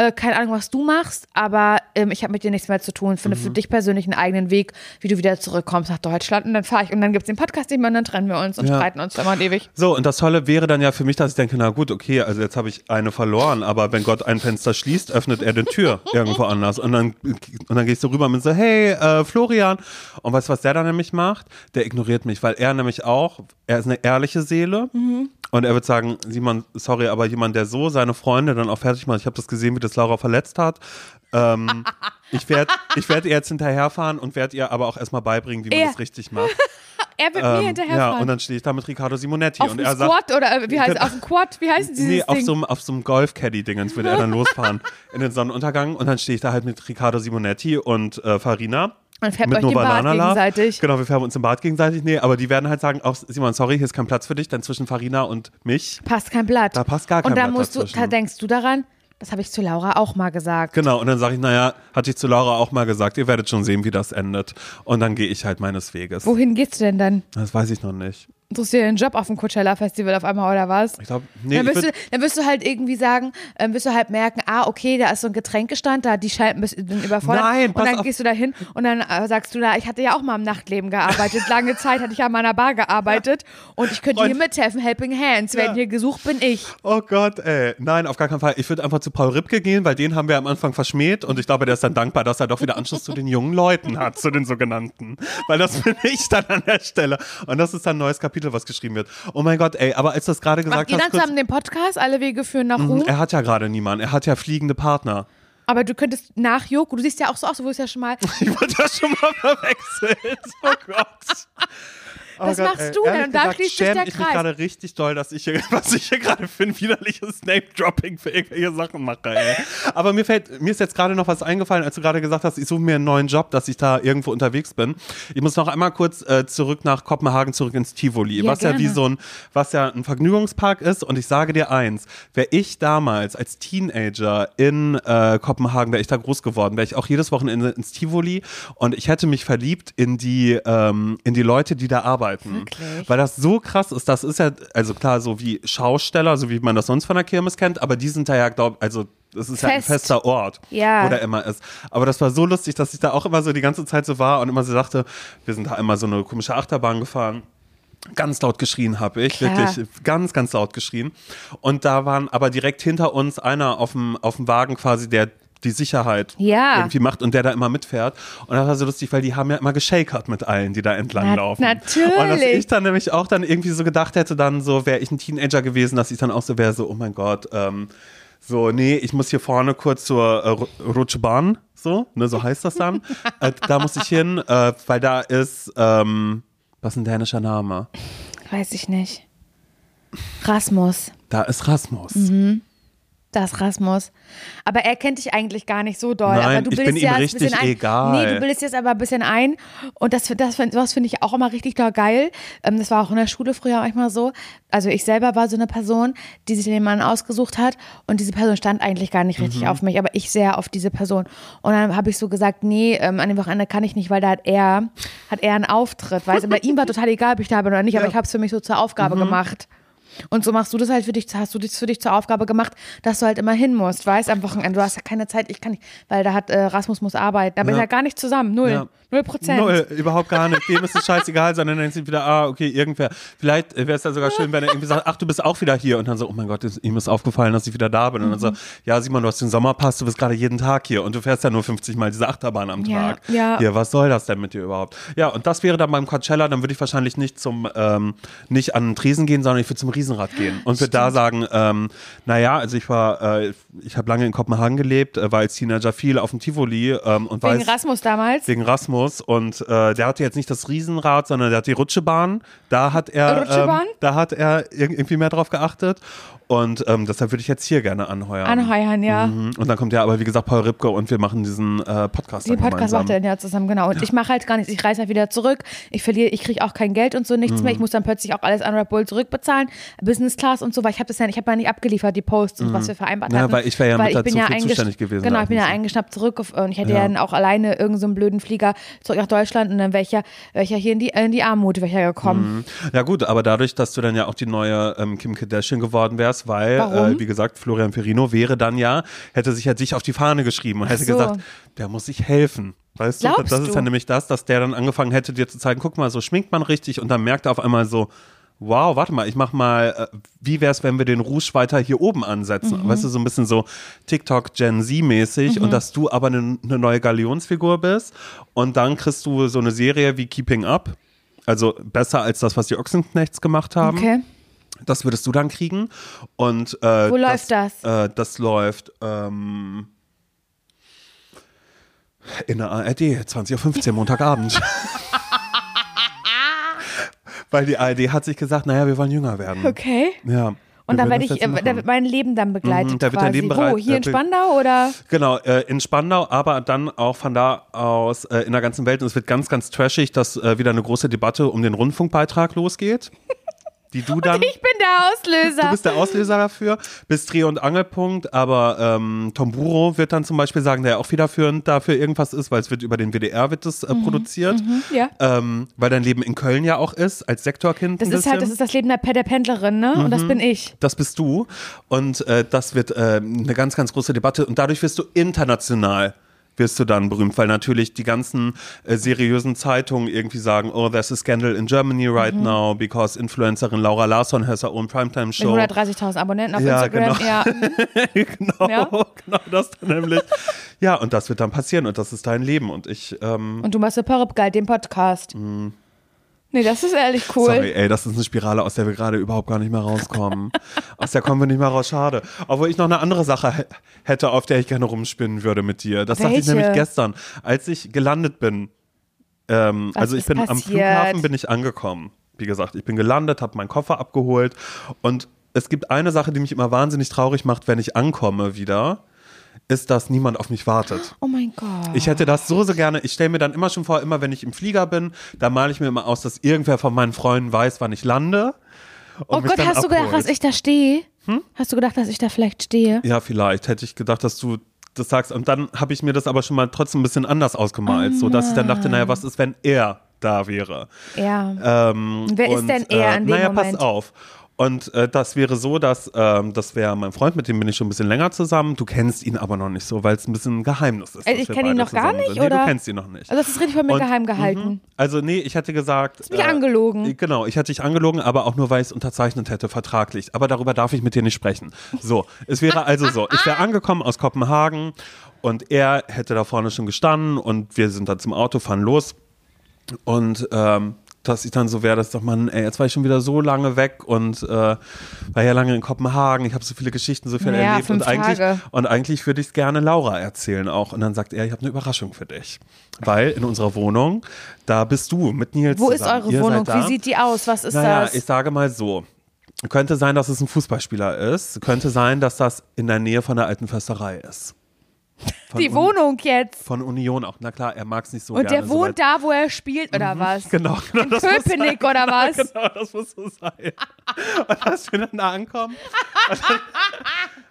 Äh, keine Ahnung, was du machst, aber ähm, ich habe mit dir nichts mehr zu tun. Finde Mhm. für dich persönlich einen eigenen Weg, wie du wieder zurückkommst nach Deutschland. Und dann fahre ich und dann gibt es den Podcast mehr und dann trennen wir uns und Ja. streiten uns immer und ewig. So, und das Tolle wäre dann ja für mich, dass ich denke, na gut, okay, also jetzt habe ich eine verloren, aber wenn Gott ein Fenster schließt, öffnet er die Tür irgendwo anders. Und dann, und dann gehst du rüber und so, hey, äh, Florian. Und weißt du, was der dann nämlich macht? Der ignoriert mich, weil er nämlich auch, er ist eine ehrliche Seele. Und er wird sagen, Simon, sorry, aber jemand, der so seine Freunde dann auch fertig macht, ich habe das gesehen, wie das Laura verletzt hat. Ähm, ich werde ich werd ihr jetzt hinterherfahren und werde ihr aber auch erstmal beibringen, wie man Er- das richtig macht. Er wird mir Ähm, hinterherfahren. ja, und dann stehe ich da mit Riccardo Simonetti auf und er sagt, Squad oder äh, wie heißt es? Auf dem Quad? Wie heißen sie nee, auf Ding? so einem, auf so einem Golf-Caddy-Dingens würde er dann losfahren in den Sonnenuntergang und dann stehe ich da halt mit Riccardo Simonetti und äh, Farina. Und färbt mit euch den No Bart gegenseitig. Genau, wir färben uns im Bart gegenseitig. Nee, aber die werden halt sagen, auch Simon, sorry, hier ist kein Platz für dich, denn zwischen Farina und mich. passt kein Blatt. Da passt gar kein Und dann Blatt musst du, dazwischen. da denkst du daran, das habe ich zu Laura auch mal gesagt. Genau, und dann sage ich, naja, hatte ich zu Laura auch mal gesagt, ihr werdet schon sehen, wie das endet. Und dann gehe ich halt meines Weges. Wohin gehst du denn dann? Das weiß ich noch nicht. Suchst du dir einen Job auf dem Coachella-Festival auf einmal oder was? Ich glaube, nee, dann, wirst du, dann wirst du halt irgendwie sagen, ähm, wirst du halt merken, ah, okay, da ist so ein Getränkestand, da die Scheiben sind überfordert. Nein, und pass dann auf. gehst du da hin und dann äh, sagst du da, ich hatte ja auch mal im Nachtleben gearbeitet. Lange Zeit hatte ich an meiner Bar gearbeitet und ich könnte hier Freund. mithelfen. Helping Hands. Wenn Ja. hier gesucht bin ich. oh Gott, ey. Nein, auf gar keinen Fall. Ich würde einfach zu Paul Ripke gehen, weil den haben wir am Anfang verschmäht und ich glaube, der ist dann dankbar, dass er doch wieder Anschluss zu den jungen Leuten hat, zu den sogenannten. Weil das bin ich dann an der Stelle. Und das ist dann ein neues Kapitel, was geschrieben wird. Oh mein Gott, ey, aber als du das gerade gesagt hast, kurz, zusammen den Podcast, alle Wege führen nach Ruhm? er hat ja gerade niemanden. Er hat ja fliegende Partner. Aber du könntest nach Joko, du siehst ja auch so aus, du wurdest ja schon mal. Ich wurde das schon mal verwechselt. Oh Gott. Oh Was machst du denn? Und da schließt sich der ich Kreis. gerade richtig doll, dass ich hier, was ich hier gerade für ein widerliches Name-Dropping für irgendwelche Sachen mache. Ey. Aber mir fällt, mir ist jetzt gerade noch was eingefallen, als du gerade gesagt hast, ich suche mir einen neuen Job, dass ich da irgendwo unterwegs bin. Ich muss noch einmal kurz äh, zurück nach Kopenhagen, zurück ins Tivoli, Ja, was ja wie gerne. so ein, was ja ein Vergnügungspark ist. Und ich sage dir eins, wäre ich damals als Teenager in äh, Kopenhagen, wäre ich da groß geworden, wäre ich auch jedes Wochenende ins Tivoli und ich hätte mich verliebt in die, ähm, in die Leute, die da arbeiten. Wirklich? Weil das so krass ist, das ist ja, also klar, so wie Schausteller, so wie man das sonst von der Kirmes kennt, aber die sind da ja, glaub, also das ist ja ein Fest. fester Ort, Ja. wo der immer ist. Aber das war so lustig, dass ich da auch immer so die ganze Zeit so war und immer so dachte, wir sind da einmal so eine komische Achterbahn gefahren. Ganz laut geschrien habe ich, Klar. wirklich ganz, ganz laut geschrien. Und da waren aber direkt hinter uns einer auf dem, auf dem Wagen quasi, der die Sicherheit Ja. irgendwie macht und der da immer mitfährt. Und das war so lustig, weil die haben ja immer geshakert mit allen, die da entlang Na- laufen. natürlich. Und dass ich dann nämlich auch dann irgendwie so gedacht hätte, dann so, wäre ich ein Teenager gewesen, dass ich dann auch so wäre, so, oh mein Gott, ähm, so, nee, ich muss hier vorne kurz zur äh, Ru- Rutschbahn, so, ne, so heißt das dann. äh, da muss ich hin, äh, weil da ist, ähm, was ist ein dänischer Name? Weiß ich nicht. Rasmus. Da ist Rasmus. Mhm. Das Rasmus. Aber er kennt dich eigentlich gar nicht so doll. Nein, aber du ich bin ihm ja ein richtig bisschen ein. egal. Nee, du bildest jetzt aber ein bisschen ein. Und das, das, das finde ich auch immer richtig doll geil. Ähm, das war auch in der Schule früher manchmal so. Also ich selber war so eine Person, die sich den Mann ausgesucht hat. Und diese Person stand eigentlich gar nicht richtig Mhm. auf mich, aber ich sehr auf diese Person. Und dann habe ich so gesagt, nee, ähm, an dem Wochenende kann ich nicht, weil da hat er, hat er einen Auftritt. Weißt du, bei ihm war total egal, ob ich da bin oder nicht, aber ich habe es für mich so zur Aufgabe Mhm. gemacht. Und so machst du das halt für dich, hast du das für dich zur Aufgabe gemacht, dass du halt immer hin musst, weißt, am Wochenende. Du hast ja keine Zeit, ich kann nicht, weil da hat äh, Rasmus muss arbeiten. Da bin Ja. ich ja gar nicht zusammen. Null. Ja. Null Prozent. Null, überhaupt gar nicht. Dem ist es scheißegal, sondern dann denkt wieder, ah, okay, irgendwer. Vielleicht wäre es ja sogar schön, wenn er irgendwie sagt, ach, du bist auch wieder hier. Und dann so, oh mein Gott, ihm ist aufgefallen, dass ich wieder da bin. Und dann so, ja, Simon, du hast den Sommerpass, du bist gerade jeden Tag hier und du fährst ja nur 50 Mal diese Achterbahn am Tag. ja. Hier, was soll das denn mit dir überhaupt? Ja, und das wäre dann beim Coachella, dann würde ich wahrscheinlich nicht zum, ähm, nicht an den Tresen gehen, sondern ich würde zum Riesenrad gehen. Und würde da sagen, ähm, naja, also ich war, äh, ich habe lange in Kopenhagen gelebt, äh, war als Teenager viel auf dem Tivoli ähm, und Wegen weiß, Rasmus damals. wegen Rasmus und äh, der hatte jetzt nicht das Riesenrad, sondern der hat die Rutschebahn. Da hat er? Ähm, da hat er ir- irgendwie mehr drauf geachtet und ähm, deshalb würde ich jetzt hier gerne anheuern. Anheuern, ja. Mhm. Und dann kommt ja aber wie gesagt Paul Ripke und wir machen diesen äh, Podcast. Die dann Podcast gemeinsam. macht er ja zusammen, genau. Und ich mache halt gar nichts. Ich reise halt wieder zurück. Ich verliere, ich kriege auch kein Geld und so, nichts Mhm. mehr. Ich muss dann plötzlich auch alles an Red Bull zurückbezahlen. Business Class und so, weil ich habe das ja, ich habe ja nicht abgeliefert, die Posts und was wir vereinbart Mhm. Ja, weil ich wäre ja mit ich dazu ja zuständig gewesen Genau, ich bin ja eingeschnappt zurück und ich hätte Ja. ja dann auch alleine irgendeinen so einen blöden Flieger zurück nach Deutschland und dann wäre ich ja, wär ich ja hier in die, in die Armut wäre ich ja gekommen. Ja gut, aber dadurch, dass du dann ja auch die neue ähm, Kim Kardashian geworden wärst, weil, äh, wie gesagt, Florian Ferrino wäre dann ja, hätte sich ja dich auf die Fahne geschrieben und hätte so. gesagt, der muss sich helfen. Weißt du, Glaubst das ist du? ja nämlich das, dass der dann angefangen hätte, dir zu zeigen, guck mal, so schminkt man richtig und dann merkt er auf einmal so, wow, warte mal, ich mach mal, äh, wie wär's, wenn wir den Rouge weiter hier oben ansetzen? Mhm. Weißt du, so ein bisschen so TikTok Gen Z-mäßig und dass du aber eine ne neue Galionsfigur bist und dann kriegst du so eine Serie wie Keeping Up. Also besser als das, was die Ochsenknechts gemacht haben. Okay. Das würdest du dann kriegen. Und äh, Wo läuft das? Äh, das läuft ähm, in der ARD, 20.15 Uhr, Montagabend. Weil die ARD hat sich gesagt, naja, wir wollen jünger werden. Okay. Ja. Und da werde ich, das äh, da wird mein Leben dann begleitet Mhm, da wird dein Leben Wo? bereit- Hier in Spandau oder? Genau, äh, in Spandau, aber dann auch von da aus äh, in der ganzen Welt. Und es wird ganz, ganz trashig, dass äh, wieder eine große Debatte um den Rundfunkbeitrag losgeht. die du dann. Ich bin der Auslöser. Du bist der Auslöser dafür, bist Dreh- und Angelpunkt, aber ähm, Tom Buro wird dann zum Beispiel sagen, der auch federführend dafür irgendwas ist, weil es wird über den WDR wird das äh, produziert, ja. ähm, weil dein Leben in Köln ja auch ist, als Sektorkind Das ist bisschen. halt, das ist das Leben der, der Pendlerin, ne? Und das bin ich. Das bist du. Und äh, das wird äh, eine ganz, ganz große Debatte. Und dadurch wirst du international wirst du dann berühmt, weil natürlich die ganzen äh, seriösen Zeitungen irgendwie sagen, oh, there's a scandal in Germany right Mhm. now because Influencerin Laura Larsson has her own primetime Mit show. 130.000 Abonnenten auf Ja, Instagram. genau. Ja. genau, Ja. genau das dann nämlich. ja, und das wird dann passieren und das ist dein Leben. Und ich, ähm, Und du machst Perp Guide, den Podcast. Nee, das ist ehrlich cool. Sorry, ey, das ist eine Spirale, aus der wir gerade überhaupt gar nicht mehr rauskommen. aus der kommen wir nicht mehr raus, schade. Obwohl ich noch eine andere Sache hä- hätte, auf der ich gerne rumspinnen würde mit dir. Das dachte ich Welche? nämlich gestern, als ich gelandet bin. Ähm, also ich bin am passiert? Flughafen bin ich angekommen. Wie gesagt, ich bin gelandet, habe meinen Koffer abgeholt und es gibt eine Sache, die mich immer wahnsinnig traurig macht, wenn ich ankomme wieder, ist, dass niemand auf mich wartet. Oh mein Gott. Ich hätte das so, so gerne. Ich stelle mir dann immer schon vor, immer wenn ich im Flieger bin, da male ich mir immer aus, dass irgendwer von meinen Freunden weiß, wann ich lande. oh Gott, hast du gedacht, abholt. dass ich da stehe? Hm? Hast du gedacht, dass ich da vielleicht stehe? Ja, vielleicht hätte ich gedacht, dass du das sagst. Und dann habe ich mir das aber schon mal trotzdem ein bisschen anders ausgemalt, so dass ich dann dachte, naja, was ist, wenn er da wäre? Ja. Ähm, Wer ist und, denn er äh, in dem naja, Moment? pass auf. Und äh, das wäre so, dass ähm, das wäre mein Freund, mit dem bin ich schon ein bisschen länger zusammen. Du kennst ihn aber noch nicht so, weil es ein bisschen ein Geheimnis ist. Äh, dass ich wir kenn ihn noch gar nicht. Nee, oder? du kennst ihn noch nicht. Also das ist richtig von mir Und- geheim gehalten. Mhm. Also nee, ich hätte gesagt. mich angelogen. äh, Genau, ich hätte dich angelogen, aber auch nur, weil ich es unterzeichnet hätte, vertraglich. Aber darüber darf ich mit dir nicht sprechen. So, es wäre also so, ich wäre angekommen aus Kopenhagen und er hätte da vorne schon gestanden und wir sind dann zum Auto, fahren los und ähm, dass ich dann so wäre, dass doch man, ey, jetzt war ich schon wieder so lange weg und äh, war ja lange in Kopenhagen, ich habe so viele Geschichten, so viel Ja, erlebt und eigentlich, Tage. und eigentlich würde ich es gerne Laura erzählen auch. Und dann sagt er, ich habe eine Überraschung für dich. Weil in unserer Wohnung, da bist du mit Nils Wo ist zusammen. eure Ihr Wohnung? Wie sieht die aus? Was ist naja, das? ich sage mal so. Könnte sein, dass es ein Fußballspieler ist. Könnte sein, dass das in der Nähe von der alten Försterei ist. Von die Uni- Wohnung jetzt. Von Union auch. Na klar, er mag es nicht so Und gerne. der so wohnt weit- da, wo er spielt, oder was? Genau, genau. In Köpenick oder was? Genau, das muss so sein. Und als wir dann da ankommen. und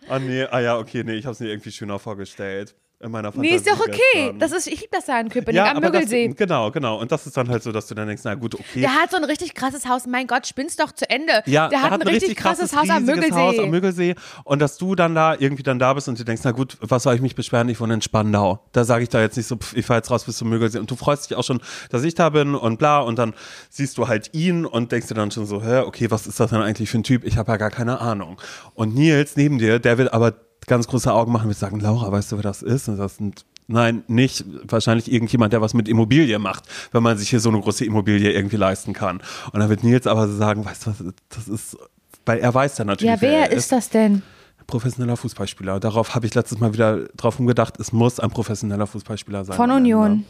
oh nee, ah ja, okay, nee, ich habe es mir irgendwie schöner vorgestellt. In meiner Fantasie Nee, ist doch okay. Das ist, ich liebe das da in Köpenick ja, am das, Müggelsee. genau, genau. Und das ist dann halt so, dass du dann denkst, na gut, okay. Der hat so ein richtig krasses Haus. Mein Gott, spinnst doch zu Ende. Ja, der hat ein richtig krasses Haus am. Haus am Müggelsee. Und dass du dann da irgendwie dann da bist und du denkst, na gut, was soll ich mich beschweren? Ich wohne in Spandau. Da sage ich da jetzt nicht so, pff, ich fahr jetzt raus bis zum Müggelsee. Und du freust dich auch schon, dass ich da bin und bla. Und dann siehst du halt ihn und denkst dir dann schon so, hä, okay, was ist das denn eigentlich für ein Typ? Ich habe ja gar keine Ahnung. Und Nils neben dir, der will aber ganz große Augen machen und wird sagen, Laura, weißt du, wer das ist? Und das sind Nein, nicht. Wahrscheinlich irgendjemand, der was mit Immobilie macht, wenn man sich hier so eine große Immobilie irgendwie leisten kann. Und dann wird Nils aber so sagen, weißt du was, das ist, weil er weiß dann natürlich, Ja, wer er ist das denn? Professioneller Fußballspieler. Darauf habe ich letztes Mal wieder drauf umgedacht, es muss ein professioneller Fußballspieler sein. Von am Ende.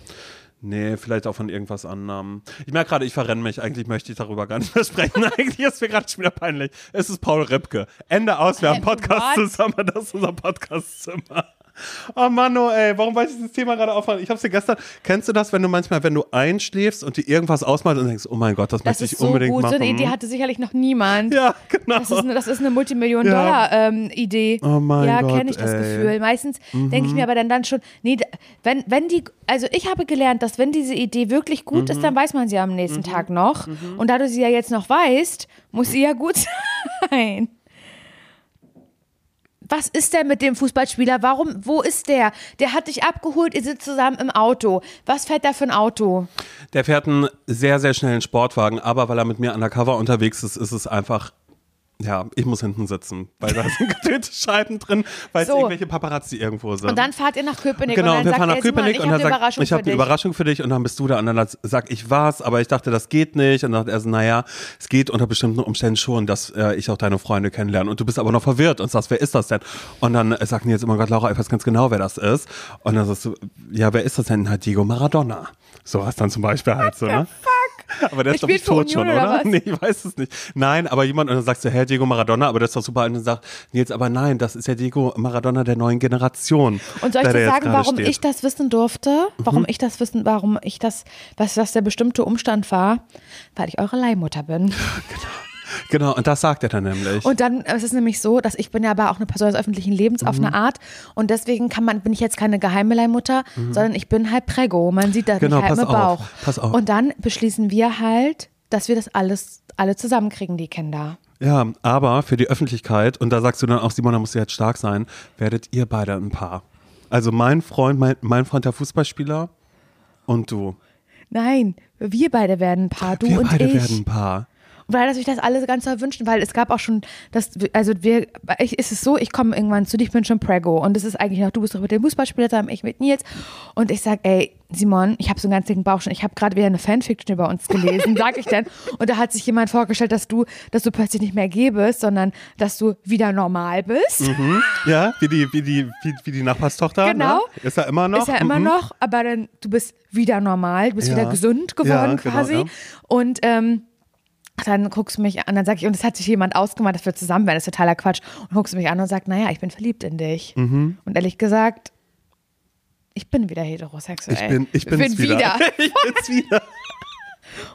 Nee, vielleicht auch von irgendwas anderem. Ich merke gerade, ich verrenne mich. Eigentlich möchte ich darüber gar nicht mehr sprechen. Eigentlich ist mir gerade schon wieder peinlich. Es ist Paul Ripke. Ende aus, wir haben einen Podcast What? zusammen. Das ist unser Podcastzimmer. Oh Mann, oh ey, warum wollte ich das Thema gerade aufmachen? Ich hab's dir gestern, kennst du das, wenn du manchmal, wenn du einschläfst und dir irgendwas ausmalst und denkst, oh mein Gott, das, Das möchte ich so unbedingt gut. machen. So eine Idee hatte sicherlich noch niemand. ja, genau. Das ist eine, das ist eine Ja. Multimillion-Dollar-Idee. Oh mein ja, Gott, kenne ich das ey. Mhm. Gefühl. Meistens denke ich mir aber dann, dann schon, nee, wenn, wenn die, also ich habe gelernt, dass wenn diese Idee wirklich gut Mhm. ist, dann weiß man sie am nächsten Tag noch. Und da du sie ja jetzt noch weißt, muss sie ja gut sein. Was ist denn mit dem Fußballspieler? Warum, wo ist der? Der hat dich abgeholt, ihr sitzt zusammen im Auto. Was fährt da für ein Auto? Der fährt einen sehr, sehr schnellen Sportwagen, aber weil er mit mir undercover unterwegs ist, ist es einfach. Ja, ich muss hinten sitzen, weil da sind getönte Scheiben drin, weil es So. irgendwelche Paparazzi irgendwo sind. Und dann fahrt ihr nach Köpenick Genau, und wir fahren nach Köpenick und dann sagt, ich habe die. Überraschung für dich und dann bist du da und dann sag ich was, aber ich dachte, das geht nicht und dann sagt er so, naja, es geht unter bestimmten Umständen schon, dass äh, ich auch deine Freunde kennenlerne und du bist aber noch verwirrt und sagst, wer ist das denn? Und dann äh, sagt Nils immer Gott, Laura, ich weiß ganz genau, wer das ist und dann sagst du, ja, wer ist das denn? Halt Diego Maradona. So was dann zum Beispiel halt so, ne? Aber der ist doch nicht tot schon, Union, oder oder? was? Nee, ich weiß es nicht. Nein, aber jemand, und dann sagst du, Herr Diego Maradona, aber das ist doch super. Und dann sagt Nils, aber nein, das ist ja Diego Maradona der neuen Generation. Und soll ich dir sagen, warum steht. Mhm. ich das wissen durfte? Warum ich das wissen, warum ich das, was das der bestimmte Umstand war? Weil ich eure Leihmutter bin. Genau, und das sagt er dann nämlich. Und dann es ist es nämlich so, dass ich bin ja aber auch eine Person des öffentlichen Lebens auf Mhm. eine Art und deswegen kann man bin ich jetzt keine Geheimeleihmutter, sondern ich bin halt Prego. Man sieht das Mhm. Genau, mich halt pass mit auf, Bauch. pass auf. Und dann beschließen wir halt, dass wir das alles alle zusammenkriegen, die Kinder. ja, aber für die Öffentlichkeit, und da sagst du dann auch, Simon, da musst du jetzt stark sein, werdet ihr beide ein Paar. Also mein Freund, mein, mein Freund der Fußballspieler und du. Nein, wir beide werden ein Paar, du wir und beide ich. werden ein Paar. Weil dass sich das alle ganz doll wünschen, weil es gab auch schon, das, also wir, ich, ist es so, ich komme irgendwann zu dir, ich bin schon Prego und es ist eigentlich noch, du bist doch mit dem Fußballspieler zusammen, ich mit Nils und ich sag, ey, Simon, ich habe so einen ganz dicken Bauch schon, ich habe gerade wieder eine Fanfiction über uns gelesen, sag ich denn und da hat sich jemand vorgestellt, dass du, dass du plötzlich nicht mehr geh bist, sondern dass du wieder normal bist. Ja, wie die, wie die, wie, wie die Nachbarstochter. Genau. Ne? Ist er immer noch? Ist ja immer Mhm. noch, aber dann, du bist wieder normal, du bist Ja. wieder gesund geworden Ja, genau, quasi. ja. Und ähm, dann guckst du mich an, dann sag ich, und es hat sich jemand ausgemacht, dass wir zusammen werden, das ist totaler Quatsch. Und guckst du mich an und sagst, naja, ich bin verliebt in dich. Mhm. Und ehrlich gesagt, ich bin wieder heterosexuell. Ich bin, ich bin's bin wieder. ich bin's wieder.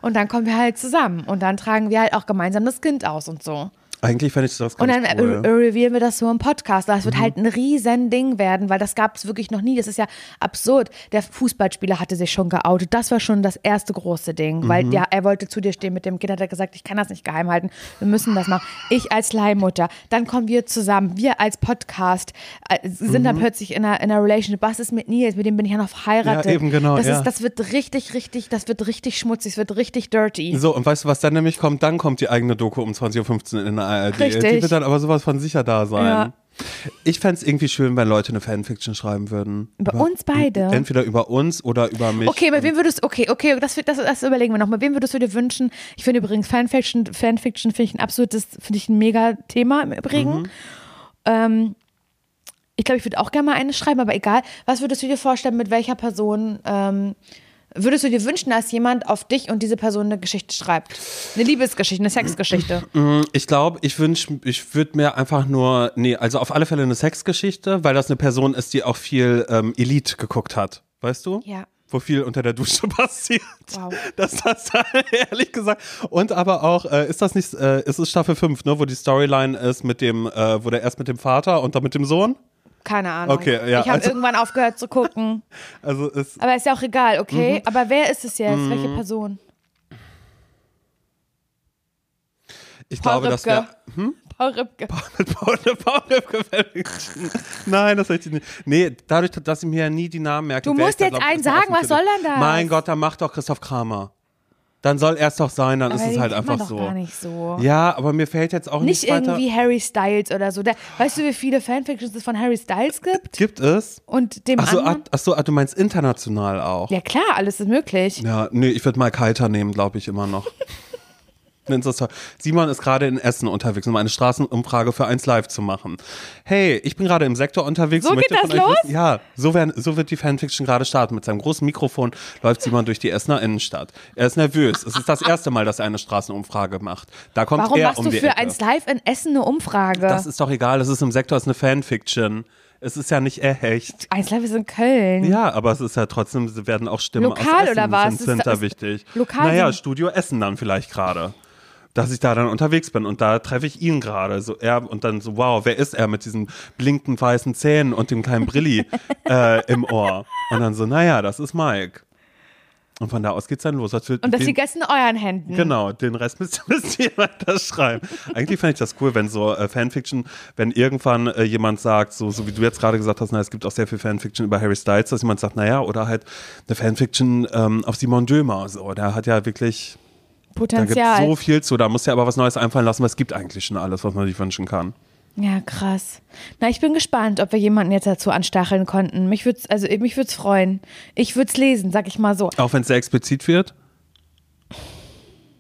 Und dann kommen wir halt zusammen. Und dann tragen wir halt auch gemeinsam das Kind aus und so. Eigentlich fände ich das Und ganz dann cool. Mhm. äh, revealen wir das so im Podcast. Das wird halt ein riesen Ding werden, weil das gab es wirklich noch nie. Das ist ja absurd. Der Fußballspieler hatte sich schon geoutet. Das war schon das erste große Ding, Mhm. weil ja, er wollte zu dir stehen mit dem Kind, hat er gesagt, ich kann das nicht geheim halten. Wir müssen das machen. Ich als Leihmutter. Dann kommen wir zusammen. Wir als Podcast äh, sind Mhm. dann plötzlich in einer, in einer Relationship. Was ist mit Nils? Mit dem bin ich ja noch verheiratet. Ja, eben, genau, Das, ja. ist, das wird richtig, richtig, das wird richtig schmutzig. Es wird richtig dirty. So, und weißt du, was dann nämlich kommt? Dann kommt die eigene Doku um 20.15 Uhr in der ARD. Richtig. Die wird dann aber sowas von sicher da sein. Ja. Ich fände es irgendwie schön, wenn Leute eine Fanfiction schreiben würden. Über uns beide? Entweder über uns oder über mich. Okay, mit wem würdest okay, okay, das, das, das überlegen wir noch. Mit wem würdest du dir wünschen? Ich finde übrigens Fanfiction, Fanfiction finde ich ein absolutes, finde ich ein mega Thema im Übrigen. Mhm. Ähm, ich glaube, ich würde auch gerne mal eine schreiben, aber egal. Was würdest du dir vorstellen, mit welcher Person ähm, würdest du dir wünschen, dass jemand auf dich und diese Person eine Geschichte schreibt? Eine Liebesgeschichte, eine Sexgeschichte. Ich glaube, ich wünsche, ich würde mir einfach nur, nee, also auf alle Fälle eine Sexgeschichte, weil das eine Person ist, die auch viel ähm, Elite geguckt hat. Weißt du? Ja. Wo viel unter der Dusche passiert. Wow. Dass das ehrlich gesagt. Und aber auch, äh, ist das nicht, äh, ist es Staffel 5, ne, wo die Storyline ist mit dem, äh, wo der erst mit dem Vater und dann mit dem Sohn? Keine Ahnung. Okay, ja, Ich habe also- irgendwann aufgehört zu gucken. Also ist. Aber ist ja auch egal, okay? Mhm. Aber wer ist es jetzt? Welche Person? Ich Paul glaube, das Ripke. wäre. Paul Ripke. mit Paul, Paul Ripke Fanfiction. Nein, das möchte ich nicht. Nee, dadurch, dass ich mir ja nie die Namen merke. Du musst da, jetzt glaub einen sagen, was soll denn das? Mein Gott, dann macht doch Christoph Kramer. Dann soll er es doch sein, dann Aber ist es halt einfach doch so. gar nicht so. Ja, aber mir fällt jetzt auch Nicht weiter. irgendwie Harry Styles oder so. Der, weißt du, wie viele Fanfictions es von Harry Styles gibt? Gibt es? Und dem Achso, anderen? ach so, ah, du meinst international auch. Ja klar, alles ist möglich. Ja, nee, ich würde mal Kalter nehmen, glaube ich, immer noch. Simon ist gerade in Essen unterwegs, um eine Straßenumfrage für 1 Live zu machen. Hey, ich bin gerade im Sektor unterwegs. So geht das los? Wissen, ja, so, werden, so wird die Fanfiction gerade starten. Mit seinem großen Mikrofon läuft Simon durch die Essener Innenstadt. Er ist nervös. Es ist das erste Mal, dass er eine Straßenumfrage macht. Da kommt Warum er machst um du für Ecke. 1 Live in Essen eine Umfrage? Das ist doch egal, es ist im Sektor, es ist eine Fanfiction. Es ist ja nicht echt. 1 Live ist in Köln. Ja, aber es ist ja trotzdem, es werden auch Stimmen Lokal aus Essen oder was? sind, Ist sind da wichtig. Lokal naja, Studio Essen dann vielleicht gerade. Dass ich da dann unterwegs bin und da treffe ich ihn gerade. So er und dann so, wow, wer ist er mit diesen blinkenden weißen Zähnen und dem kleinen Brilli äh, im Ohr? Und dann so, naja, das ist Mike. Und von da aus geht's dann los. Das wird Und das liegt jetzt in euren Händen. Genau, den Rest müsst, müsst ihr weiter schreiben. Eigentlich fände ich das cool, wenn so äh, Fanfiction, wenn irgendwann äh, jemand sagt, so, so wie du jetzt gerade gesagt hast, na, es gibt auch sehr viel Fanfiction über Harry Styles, dass jemand sagt, naja, oder halt eine Fanfiction ähm, auf Simon Dömer. So, der hat ja wirklich, da gibt Potenzial. so viel zu, da muss ja aber was Neues einfallen lassen, weil es gibt eigentlich schon alles, was man sich wünschen kann. Ja, krass. Na, ich bin gespannt, ob wir jemanden jetzt dazu anstacheln konnten. Mich würde also mich würde es freuen. Ich würde es lesen, sag ich mal so. Auch wenn es sehr explizit wird?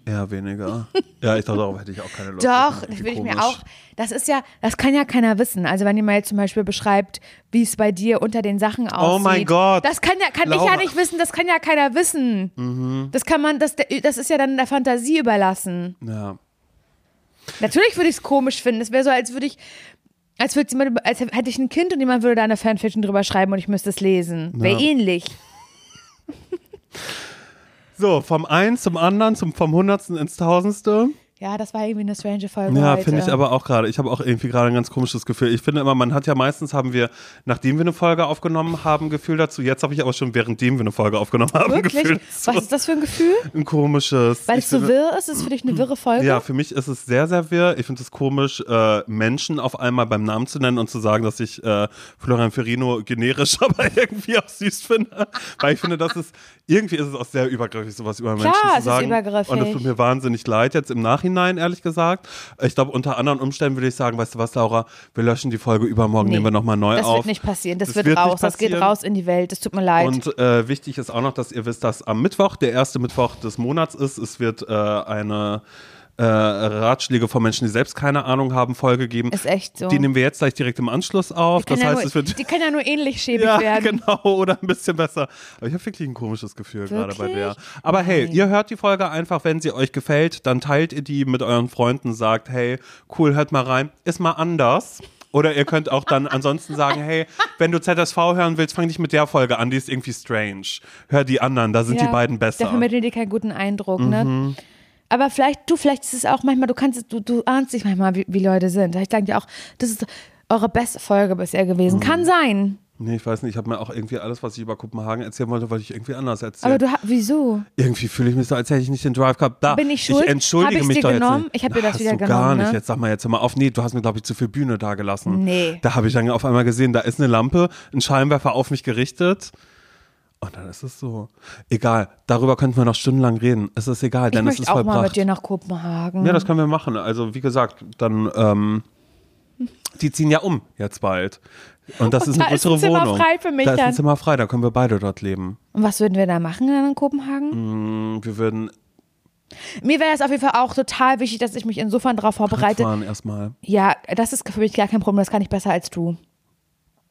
Eher weniger. ja, ich glaube, darauf hätte ich auch keine Lust. Doch, das will ich mir auch. Das ist ja, das kann ja keiner wissen. Also wenn ihr mal jetzt zum Beispiel beschreibt, wie es bei dir unter den Sachen aussieht. Oh mein Gott. Das kann ja, kann ich Laura. ja nicht wissen. Das kann ja keiner wissen. Mhm. Das kann man, das, das ist ja dann der Fantasie überlassen. Ja. Natürlich würde ich es komisch finden. Es wäre so, als würde ich, als würde jemand, als hätte ich ein Kind und jemand würde da eine Fanfiction drüber schreiben und ich müsste es lesen. Wäre Ja. ähnlich. So, vom einen zum anderen, zum, vom Hundertsten ins Tausendste. Ja, das war irgendwie eine strange Folge Ja, finde ich aber auch gerade. Ich habe auch irgendwie gerade ein ganz komisches Gefühl. Ich finde immer, man hat ja meistens haben wir, nachdem wir eine Folge aufgenommen haben, Gefühl dazu. Jetzt habe ich aber schon währenddem wir eine Folge aufgenommen haben, ein Gefühl Wirklich? dazu. Was ist das für ein Gefühl? Ein komisches. Weil es so wirr ist? Ist es für dich eine wirre Folge? Ja, für mich ist es sehr, sehr wirr. Ich finde es komisch, äh, Menschen auf einmal beim Namen zu nennen und zu sagen, dass ich äh, Florian Ferrino generisch, aber irgendwie auch süß finde. Weil ich finde, das ist, irgendwie ist es auch sehr übergriffig, sowas über Klar, Menschen zu es ist sagen. übergriffig. Und es tut mir wahnsinnig leid jetzt im Nachhinein, ehrlich gesagt. Ich glaube, unter anderen Umständen würde ich sagen, weißt du was, Laura, wir löschen die Folge übermorgen, Nee, nehmen wir nochmal neu Das auf. wird nicht passieren. Das, Das wird, wird raus. Das geht raus in die Welt. Das tut mir leid. Und äh, wichtig ist auch noch, dass ihr wisst, dass am Mittwoch, der erste Mittwoch des Monats ist, es wird äh, eine äh, Ratschläge von Menschen, die selbst keine Ahnung haben, Folge geben. ist echt so. Die nehmen wir jetzt gleich direkt im Anschluss auf. Die können Das ja heißt, nur, es wird die können ja nur ähnlich schäbig ja, werden. genau, oder ein bisschen besser. Aber ich habe wirklich ein komisches Gefühl gerade bei der. Aber hey, Nein. ihr hört die Folge einfach, wenn sie euch gefällt, dann teilt ihr die mit euren Freunden, sagt, hey, cool, hört mal rein, ist mal anders. Oder ihr könnt auch dann ansonsten sagen, hey, wenn du ZSV hören willst, fang dich mit der Folge an, die ist irgendwie strange. Hör die anderen, da sind die beiden besser. Da vermitteln die keinen guten Eindruck, Mhm. ne? Aber vielleicht, du, vielleicht ist es auch manchmal, du kannst, es- du, du ahnst dich manchmal, wie, wie Leute sind. Ich sage dir auch, das ist eure beste Folge bisher gewesen. Mhm. Kann sein. Nee, ich weiß nicht, ich habe mir auch irgendwie alles, was ich über Kopenhagen erzählen wollte, wollte ich irgendwie anders erzählen. Aber du, wieso? irgendwie fühle ich mich so, als hätte ich nicht den Drive gehabt. Da, Bin ich schuld? Ich entschuldige Hab mich dir doch genommen? jetzt nicht. Ich hab dir das Hast wieder du gar genommen, nicht. ne? Jetzt sag mal jetzt mal auf. Nee, du hast mir, glaube ich, zu viel Bühne da gelassen. Nee. Da habe ich dann auf einmal gesehen, da ist eine Lampe, ein Scheinwerfer auf mich gerichtet. Und dann ist es so. Egal, darüber könnten wir noch stundenlang reden. Es ist egal, Ich denn es möchte ist auch mal vollbracht. mit dir nach Kopenhagen. Ja, das können wir machen. Also, wie gesagt, dann, ähm, die ziehen ja um jetzt bald. Und das Und ist eine da ist größere ein Zimmer Wohnung. frei für mich da ist ein dann. Zimmer frei, da können wir beide dort leben. Und was würden wir da machen dann in Kopenhagen? Hm, Wir würden Mir wäre es auf jeden Fall auch total wichtig, dass ich mich insofern darauf vorbereite. fahren erstmal. Ja, das ist für mich gar kein Problem. Das kann ich besser als du.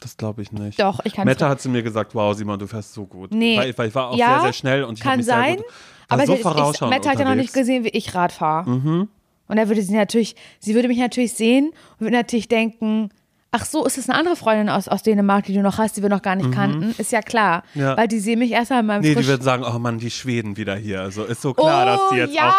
Das glaube ich nicht. Doch, ich kann Mette hat zu mir gesagt, wow, Simon, du fährst so gut. Nee. Weil, weil ich war auch Ja, sehr, sehr schnell und ich Kann mich sehr sein. gut, war aber so ich, Mette hat ja noch nicht. Mhm. gesehen, wie ich Rad fahre. Und er würde sie natürlich, sie würde mich natürlich sehen und würde natürlich denken, ach so, ist es eine andere Freundin aus, aus Dänemark, die du noch hast, die wir noch gar nicht kannten? Ist ja klar. Mhm. Ja. Weil die sehen mich erst einmal im Nee, die würden sagen, oh Mann, die Schweden wieder hier. Also ist so klar, oh, dass die jetzt ja,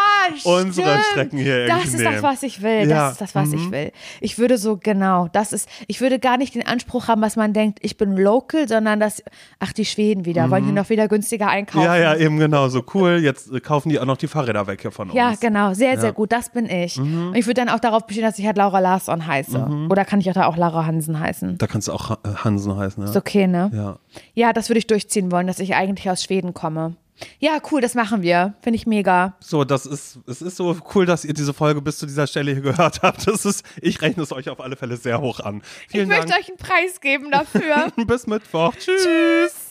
auch unsere. Strecken hier Das ist nehmen. das, was ich will. Ja. Mhm. Das ist das, was ich will. Ich würde so, genau, das ist, ich würde gar nicht den Anspruch haben, dass man denkt, ich bin local, sondern dass, ach, die Schweden wieder, wollen hier noch wieder günstiger einkaufen. Mhm. Ja, ja, eben genau, so cool. Jetzt äh, kaufen die auch noch die Fahrräder weg hier von uns. Ja, genau, sehr, sehr gut. Das bin ich. Mhm. Und ich würde dann auch darauf bestehen, dass ich halt Laura Larsson heiße. Oder kann ich auch da auch Laura Hansen heißen? Da kannst du auch äh, Hansen heißen, ja. Ist okay, ne? Ja. Ja, das würde ich durchziehen wollen, dass ich eigentlich aus Schweden komme. Ja, cool, das machen wir. Finde ich mega. So, das ist, es ist so cool, dass ihr diese Folge bis zu dieser Stelle hier gehört habt. Das ist, ich rechne es euch auf alle Fälle sehr hoch an. Vielen ich Dank. möchte euch einen Preis geben dafür. Bis Mittwoch. Tschüss.